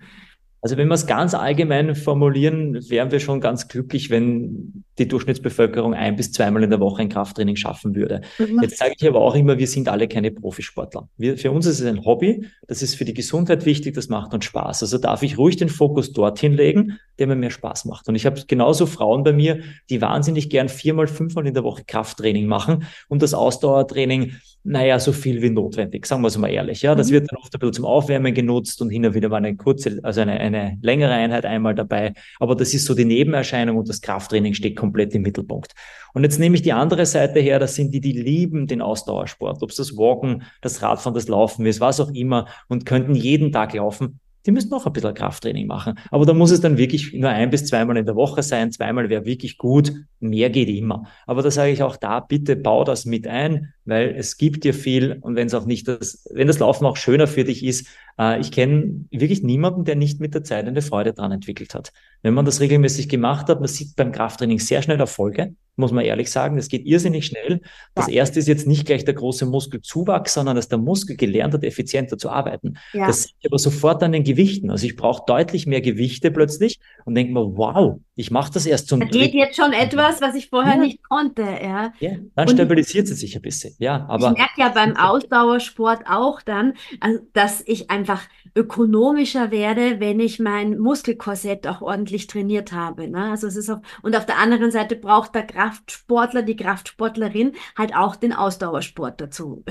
Speaker 2: Also wenn wir es ganz allgemein formulieren, wären wir schon ganz glücklich, wenn die Durchschnittsbevölkerung ein bis zweimal in der Woche ein Krafttraining schaffen würde. Mhm. Jetzt sage ich aber auch immer, wir sind alle keine Profisportler. Wir, für uns ist es ein Hobby, das ist für die Gesundheit wichtig, das macht uns Spaß. Also darf ich ruhig den Fokus dorthin legen, der mir mehr Spaß macht. Und ich habe genauso Frauen bei mir, die wahnsinnig gern viermal, fünfmal in der Woche Krafttraining machen und das Ausdauertraining naja, so viel wie notwendig, sagen wir es mal ehrlich. Ja, das mhm. wird dann oft ein bisschen zum Aufwärmen genutzt und hin und wieder mal eine kurze, also eine, eine längere Einheit einmal dabei. Aber das ist so die Nebenerscheinung und das Krafttraining steht komplett im Mittelpunkt. Und jetzt nehme ich die andere Seite her, das sind die, die lieben den Ausdauersport, ob es das Walken, das Radfahren, das Laufen ist, was auch immer und könnten jeden Tag laufen die müssen auch ein bisschen Krafttraining machen. Aber da muss es dann wirklich nur ein bis zweimal in der Woche sein. Zweimal wäre wirklich gut. Mehr geht immer. Aber da sage ich auch da, bitte bau das mit ein, weil es gibt dir viel. Und wenn es auch nicht das, wenn das Laufen auch schöner für dich ist, äh, ich kenne wirklich niemanden, der nicht mit der Zeit eine Freude daran entwickelt hat. Wenn man das regelmäßig gemacht hat, man sieht beim Krafttraining sehr schnell Erfolge, muss man ehrlich sagen. Das geht irrsinnig schnell. Das ja. erste ist jetzt nicht gleich der große Muskelzuwachs, sondern dass der Muskel gelernt hat, effizienter zu arbeiten. Ja. Das sehe ich aber sofort an den Gewichten. Also ich brauche deutlich mehr Gewichte plötzlich und denke mir, wow, ich mache das erst zum
Speaker 1: Da geht jetzt schon etwas, was ich vorher ja. nicht konnte. Ja,
Speaker 2: dann und stabilisiert sie sich ein bisschen. Ja, aber
Speaker 1: ich merke ja beim Ausdauersport auch dann, also, dass ich einfach ökonomischer werde, wenn ich mein Muskelkorsett auch ordentlich trainiert habe. Ne? Also es ist auch, und auf der anderen Seite braucht der Kraftsportler, die Kraftsportlerin halt auch den Ausdauersport dazu.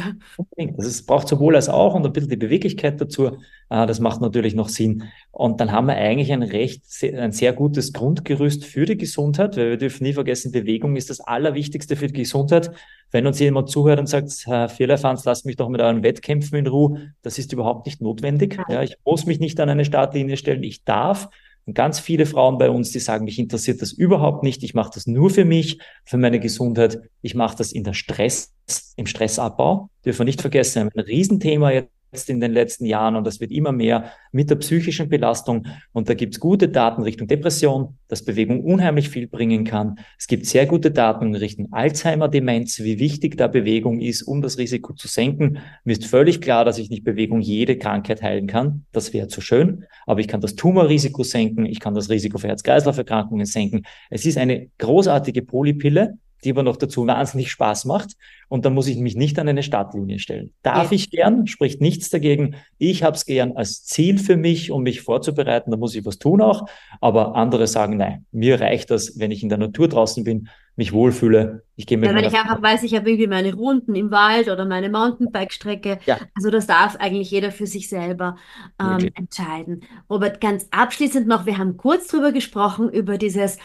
Speaker 2: Das ist, braucht sowohl als auch und ein bisschen die Beweglichkeit dazu. Ah, das macht natürlich noch Sinn. Und dann haben wir eigentlich ein recht, ein sehr gutes Grundgerüst für die Gesundheit, weil wir dürfen nie vergessen, Bewegung ist das Allerwichtigste für die Gesundheit. Wenn uns jemand zuhört und sagt, Herr Vierlefanz, lasst mich doch mit euren Wettkämpfen in Ruhe, das ist überhaupt nicht notwendig. Ja, ich muss mich nicht an eine Startlinie stellen. Ich darf. Und ganz viele Frauen bei uns, die sagen, mich interessiert das überhaupt nicht. Ich mache das nur für mich, für meine Gesundheit. Ich mache das in der Stress, im Stressabbau. Dürfen wir nicht vergessen, ein Riesenthema jetzt in den letzten Jahren und das wird immer mehr mit der psychischen Belastung. Und da gibt es gute Daten Richtung Depression, dass Bewegung unheimlich viel bringen kann. Es gibt sehr gute Daten Richtung Alzheimer-Demenz, wie wichtig da Bewegung ist, um das Risiko zu senken. Mir ist völlig klar, dass ich nicht Bewegung jede Krankheit heilen kann. Das wäre zu schön. Aber ich kann das Tumorrisiko senken. Ich kann das Risiko für Herz-Kreislauf-Erkrankungen senken. Es ist eine großartige Polypille, die aber noch dazu wahnsinnig Spaß macht. Und dann muss ich mich nicht an eine Startlinie stellen. Darf ja. ich gern, spricht nichts dagegen. Ich habe es gern als Ziel für mich, um mich vorzubereiten. Da muss ich was tun auch. Aber andere sagen, nein, mir reicht das, wenn ich in der Natur draußen bin, mich wohlfühle. Ich gehe mit
Speaker 1: Ja, wenn ich einfach weiß, ich habe irgendwie meine Runden im Wald oder meine Mountainbike-Strecke. Ja. Also das darf eigentlich jeder für sich selber ähm, entscheiden. Robert, ganz abschließend noch, wir haben kurz drüber gesprochen, über dieses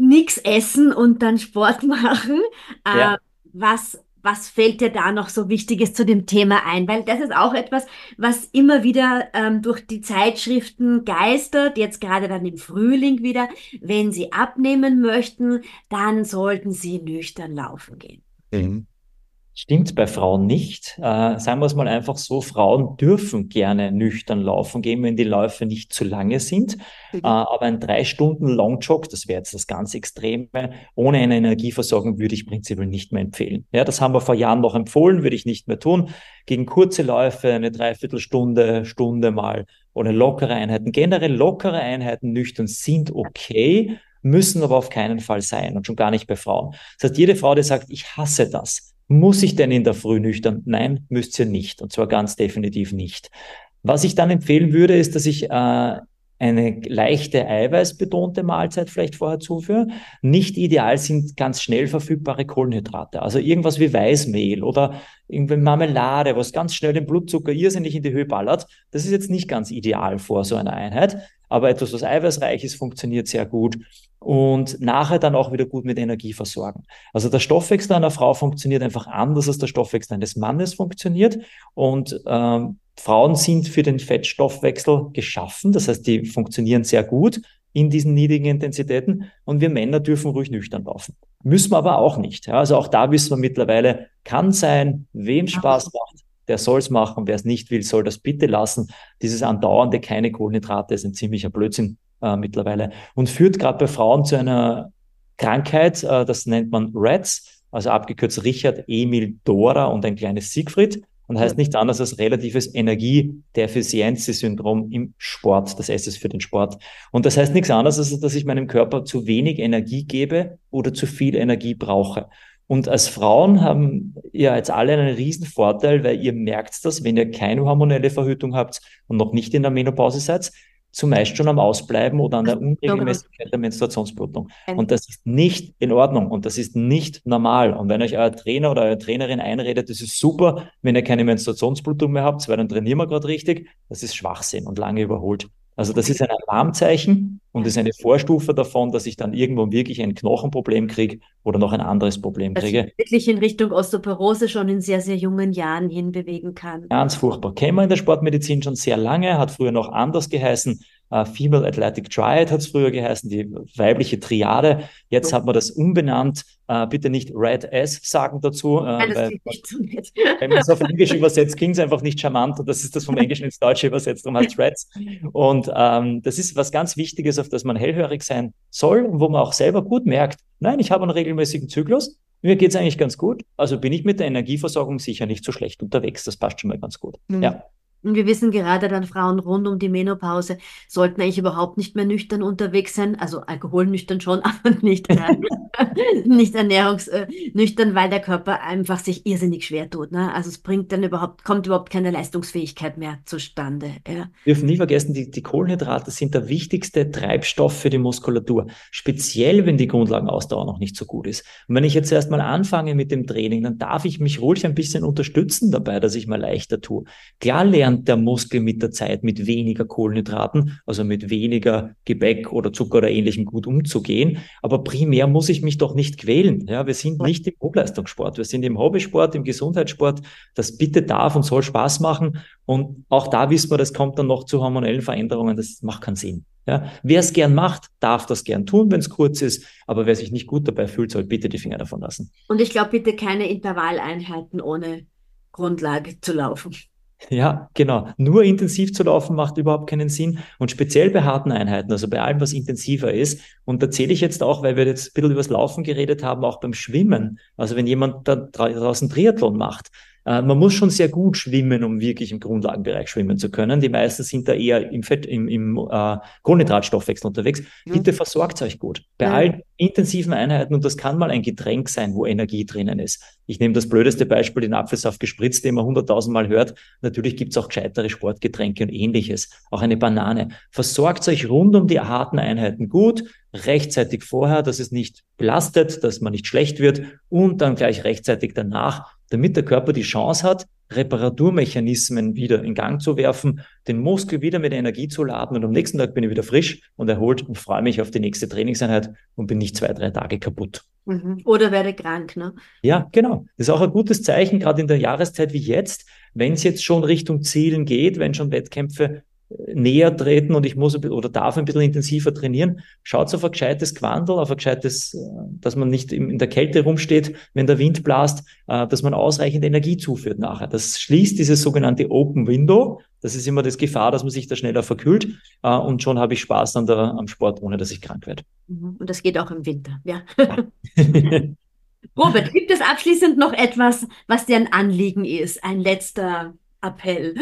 Speaker 1: nichts essen und dann Sport machen. Ja. Äh, was, was fällt dir da noch so Wichtiges zu dem Thema ein? Weil das ist auch etwas, was immer wieder ähm, durch die Zeitschriften geistert, jetzt gerade dann im Frühling wieder. Wenn Sie abnehmen möchten, dann sollten Sie nüchtern laufen gehen.
Speaker 2: Mhm. Stimmt bei Frauen nicht. Äh, sagen wir es mal einfach so, Frauen dürfen gerne nüchtern laufen gehen, wenn die Läufe nicht zu lange sind. Mhm. Äh, aber ein drei Stunden Longjog, das wäre jetzt das ganz Extreme, ohne eine Energieversorgung würde ich prinzipiell nicht mehr empfehlen. Ja, das haben wir vor Jahren noch empfohlen, würde ich nicht mehr tun. Gegen kurze Läufe, eine Dreiviertelstunde, Stunde mal oder lockere Einheiten. Generell lockere Einheiten nüchtern sind okay, müssen aber auf keinen Fall sein und schon gar nicht bei Frauen. Das heißt, jede Frau, die sagt, ich hasse das, muss ich denn in der Früh nüchtern? Nein, müsst ihr nicht. Und zwar ganz definitiv nicht. Was ich dann empfehlen würde, ist, dass ich äh, eine leichte eiweißbetonte Mahlzeit vielleicht vorher zuführe. Nicht ideal sind ganz schnell verfügbare Kohlenhydrate. Also irgendwas wie Weißmehl oder irgendwie Marmelade, was ganz schnell den Blutzucker irrsinnig in die Höhe ballert. Das ist jetzt nicht ganz ideal vor so einer Einheit. Aber etwas, was eiweißreich ist, funktioniert sehr gut und nachher dann auch wieder gut mit Energie versorgen. Also der Stoffwechsel einer Frau funktioniert einfach anders, als der Stoffwechsel eines Mannes funktioniert. Und ähm, Frauen sind für den Fettstoffwechsel geschaffen, das heißt, die funktionieren sehr gut in diesen niedrigen Intensitäten und wir Männer dürfen ruhig nüchtern laufen. Müssen wir aber auch nicht. Ja? Also auch da wissen wir mittlerweile, kann sein, wem Spaß macht, der soll es machen, wer es nicht will, soll das bitte lassen. Dieses andauernde keine Kohlenhydrate ist ein ziemlicher Blödsinn äh, mittlerweile und führt gerade bei Frauen zu einer Krankheit, äh, das nennt man RATS, also abgekürzt Richard, Emil, Dora und ein kleines Siegfried. und heißt nichts anderes als relatives Energiedefizienz-Syndrom im Sport. Das heißt es für den Sport. Und das heißt nichts anderes, als dass ich meinem Körper zu wenig Energie gebe oder zu viel Energie brauche. Und als Frauen haben ihr jetzt alle einen riesen Vorteil, weil ihr merkt das, wenn ihr keine hormonelle Verhütung habt und noch nicht in der Menopause seid, zumeist schon am Ausbleiben oder an der Unregelmäßigkeit der Menstruationsblutung. Und das ist nicht in Ordnung und das ist nicht normal. Und wenn euch euer Trainer oder eure Trainerin einredet, das ist super, wenn ihr keine Menstruationsblutung mehr habt, weil dann trainieren wir gerade richtig, das ist Schwachsinn und lange überholt. Also das ist ein Alarmzeichen und ist eine Vorstufe davon, dass ich dann irgendwo wirklich ein Knochenproblem kriege oder noch ein anderes Problem kriege.
Speaker 1: Das wirklich in Richtung Osteoporose schon in sehr, sehr jungen Jahren hinbewegen kann.
Speaker 2: Ganz furchtbar. Kennen wir in der Sportmedizin schon sehr lange, hat früher noch anders geheißen. Uh, Female Athletic Triad hat es früher geheißen, die weibliche Triade. Jetzt hat man das umbenannt. Uh, bitte nicht Red S sagen dazu. Uh, Nein, weil, wenn man es auf Englisch übersetzt, klingt es einfach nicht charmant und das ist das vom Englischen ins Deutsche übersetzt, darum heißt Reds. Und ähm, das ist was ganz Wichtiges, auf das man hellhörig sein soll und wo man auch selber gut merkt, nein, ich habe einen regelmäßigen Zyklus, mir geht es eigentlich ganz gut, also bin ich mit der Energieversorgung sicher nicht so schlecht unterwegs. Das passt schon mal ganz gut. Mhm. Ja.
Speaker 1: Und wir wissen gerade dann, Frauen rund um die Menopause sollten eigentlich überhaupt nicht mehr nüchtern unterwegs sein. Also alkoholnüchtern schon, aber nicht, äh, nicht ernährungsnüchtern, weil der Körper einfach sich irrsinnig schwer tut. Ne? Also es bringt dann überhaupt, kommt überhaupt keine Leistungsfähigkeit mehr zustande. Ja.
Speaker 2: Wir dürfen nie vergessen, die, die Kohlenhydrate sind der wichtigste Treibstoff für die Muskulatur. Speziell, wenn die Grundlagenausdauer noch nicht so gut ist. Und wenn ich jetzt erstmal anfange mit dem Training, dann darf ich mich ruhig ein bisschen unterstützen dabei, dass ich mal leichter tue. Klar lernen lernt der Muskel mit der Zeit mit weniger Kohlenhydraten, also mit weniger Gebäck oder Zucker oder ähnlichem gut umzugehen. Aber primär muss ich mich doch nicht quälen. Ja, wir sind nicht im Hochleistungssport. Wir sind im Hobbysport, im Gesundheitssport. Das bitte darf und soll Spaß machen. Und auch da wissen wir, das kommt dann noch zu hormonellen Veränderungen. Das macht keinen Sinn. Ja, wer es gern macht, darf das gern tun, wenn es kurz ist. Aber wer sich nicht gut dabei fühlt, soll bitte die Finger davon lassen.
Speaker 1: Und ich glaube, bitte keine Intervalleinheiten ohne Grundlage zu laufen.
Speaker 2: Ja, genau. Nur intensiv zu laufen macht überhaupt keinen Sinn. Und speziell bei harten Einheiten, also bei allem, was intensiver ist. Und da zähle ich jetzt auch, weil wir jetzt ein bisschen übers Laufen geredet haben, auch beim Schwimmen. Also wenn jemand da draußen Triathlon macht, äh, man muss schon sehr gut schwimmen, um wirklich im Grundlagenbereich schwimmen zu können. Die meisten sind da eher im Fett, im, im äh, Kohlenhydratstoffwechsel unterwegs. Mhm. Bitte versorgt euch gut. Bei mhm. allen intensiven Einheiten, und das kann mal ein Getränk sein, wo Energie drinnen ist. Ich nehme das blödeste Beispiel, den Apfelsaft gespritzt, den man hunderttausendmal hört. Natürlich gibt's auch gescheitere Sportgetränke und ähnliches. Auch eine Banane. Versorgt euch rund um die harten Einheiten gut, rechtzeitig vorher, dass es nicht belastet, dass man nicht schlecht wird und dann gleich rechtzeitig danach, damit der Körper die Chance hat, Reparaturmechanismen wieder in Gang zu werfen, den Muskel wieder mit Energie zu laden und am nächsten Tag bin ich wieder frisch und erholt und freue mich auf die nächste Trainingseinheit und bin nicht zwei, drei Tage kaputt.
Speaker 1: Mhm. Oder werde krank, ne?
Speaker 2: Ja, genau. Das ist auch ein gutes Zeichen, gerade in der Jahreszeit wie jetzt, wenn es jetzt schon Richtung Zielen geht, wenn schon Wettkämpfe näher treten und ich muss oder darf ein bisschen intensiver trainieren. Schaut auf ein gescheites Quandel, auf ein gescheites, äh, dass man nicht in der Kälte rumsteht, wenn der Wind blast, äh, dass man ausreichend Energie zuführt nachher. Das schließt dieses sogenannte Open Window. Das ist immer das Gefahr, dass man sich da schneller verkühlt äh, und schon habe ich Spaß an der, am Sport, ohne dass ich krank werde.
Speaker 1: Mhm. Und das geht auch im Winter, ja. Robert, gibt es abschließend noch etwas, was dir ein Anliegen ist? Ein letzter Appell?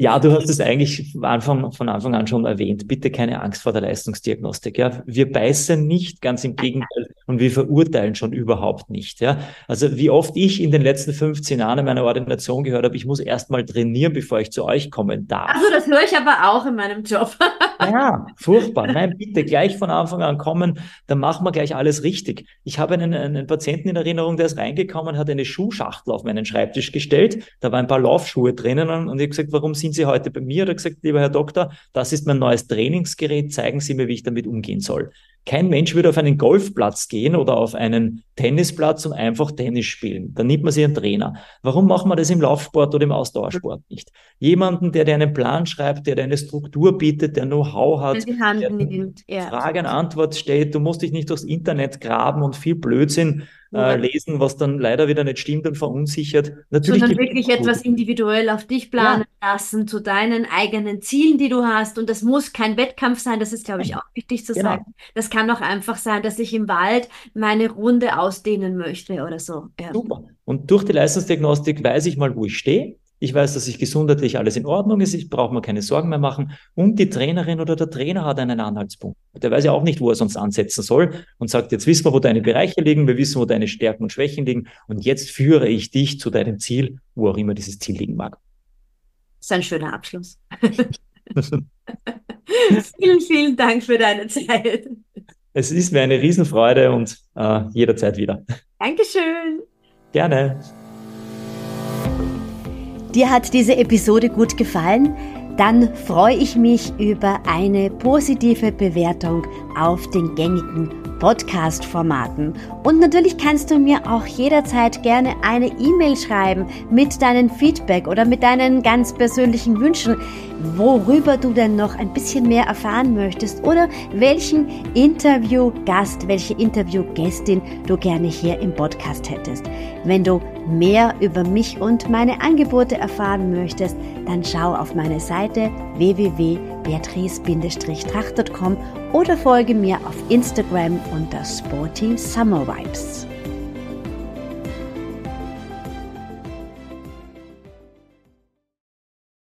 Speaker 2: Ja, du hast es eigentlich von Anfang, von Anfang an schon erwähnt. Bitte keine Angst vor der Leistungsdiagnostik. Ja, wir beißen nicht, ganz im Gegenteil, und wir verurteilen schon überhaupt nicht. Ja, also wie oft ich in den letzten 15 Jahren in meiner Ordination gehört habe, ich muss erst mal trainieren, bevor ich zu euch kommen darf.
Speaker 1: Also das höre ich aber auch in meinem Job.
Speaker 2: ja, furchtbar. Nein, bitte gleich von Anfang an kommen, dann machen wir gleich alles richtig. Ich habe einen, einen Patienten in Erinnerung, der ist reingekommen, hat eine Schuhschachtel auf meinen Schreibtisch gestellt. Da waren ein paar Laufschuhe drinnen und ich habe gesagt, warum sind sind Sie heute bei mir? Hat gesagt, lieber Herr Doktor, das ist mein neues Trainingsgerät, zeigen Sie mir, wie ich damit umgehen soll. Kein Mensch würde auf einen Golfplatz gehen oder auf einen Tennisplatz und einfach Tennis spielen. Dann nimmt man sich einen Trainer. Warum macht man das im Laufsport oder im Ausdauersport nicht? Jemanden, der dir einen Plan schreibt, der dir eine Struktur bietet, der Know-how hat, der ja. Frage Antwort stellt. Du musst dich nicht durchs Internet graben und viel Blödsinn äh, lesen, was dann leider wieder nicht stimmt und verunsichert.
Speaker 1: Natürlich Sondern wirklich etwas individuell auf dich planen ja. lassen, zu deinen eigenen Zielen, die du hast. Und das muss kein Wettkampf sein, das ist, glaube ich, auch wichtig zu genau. sagen. Das kann kann auch einfach sein, dass ich im Wald meine Runde ausdehnen möchte oder so.
Speaker 2: Ja. Super. Und durch die Leistungsdiagnostik weiß ich mal, wo ich stehe. Ich weiß, dass ich gesundheitlich alles in Ordnung ist. Ich brauche mir keine Sorgen mehr machen. Und die Trainerin oder der Trainer hat einen Anhaltspunkt. Der weiß ja auch nicht, wo er sonst ansetzen soll und sagt, jetzt wissen wir, wo deine Bereiche liegen. Wir wissen, wo deine Stärken und Schwächen liegen. Und jetzt führe ich dich zu deinem Ziel, wo auch immer dieses Ziel liegen mag.
Speaker 1: Das ist ein schöner Abschluss. vielen, vielen Dank für deine Zeit.
Speaker 2: Es ist mir eine Riesenfreude und äh, jederzeit wieder.
Speaker 1: Dankeschön.
Speaker 2: Gerne.
Speaker 1: Dir hat diese Episode gut gefallen? Dann freue ich mich über eine positive Bewertung auf den gängigen Podcast-Formaten. Und natürlich kannst du mir auch jederzeit gerne eine E-Mail schreiben mit deinem Feedback oder mit deinen ganz persönlichen Wünschen, worüber du denn noch ein bisschen mehr erfahren möchtest oder welchen Interviewgast, welche Interviewgästin du gerne hier im Podcast hättest. Wenn du mehr über mich und meine Angebote erfahren möchtest, dann schau auf meine Seite www.beatrice-tracht.com oder folge mir auf Instagram unter Sporty Summer Vibes.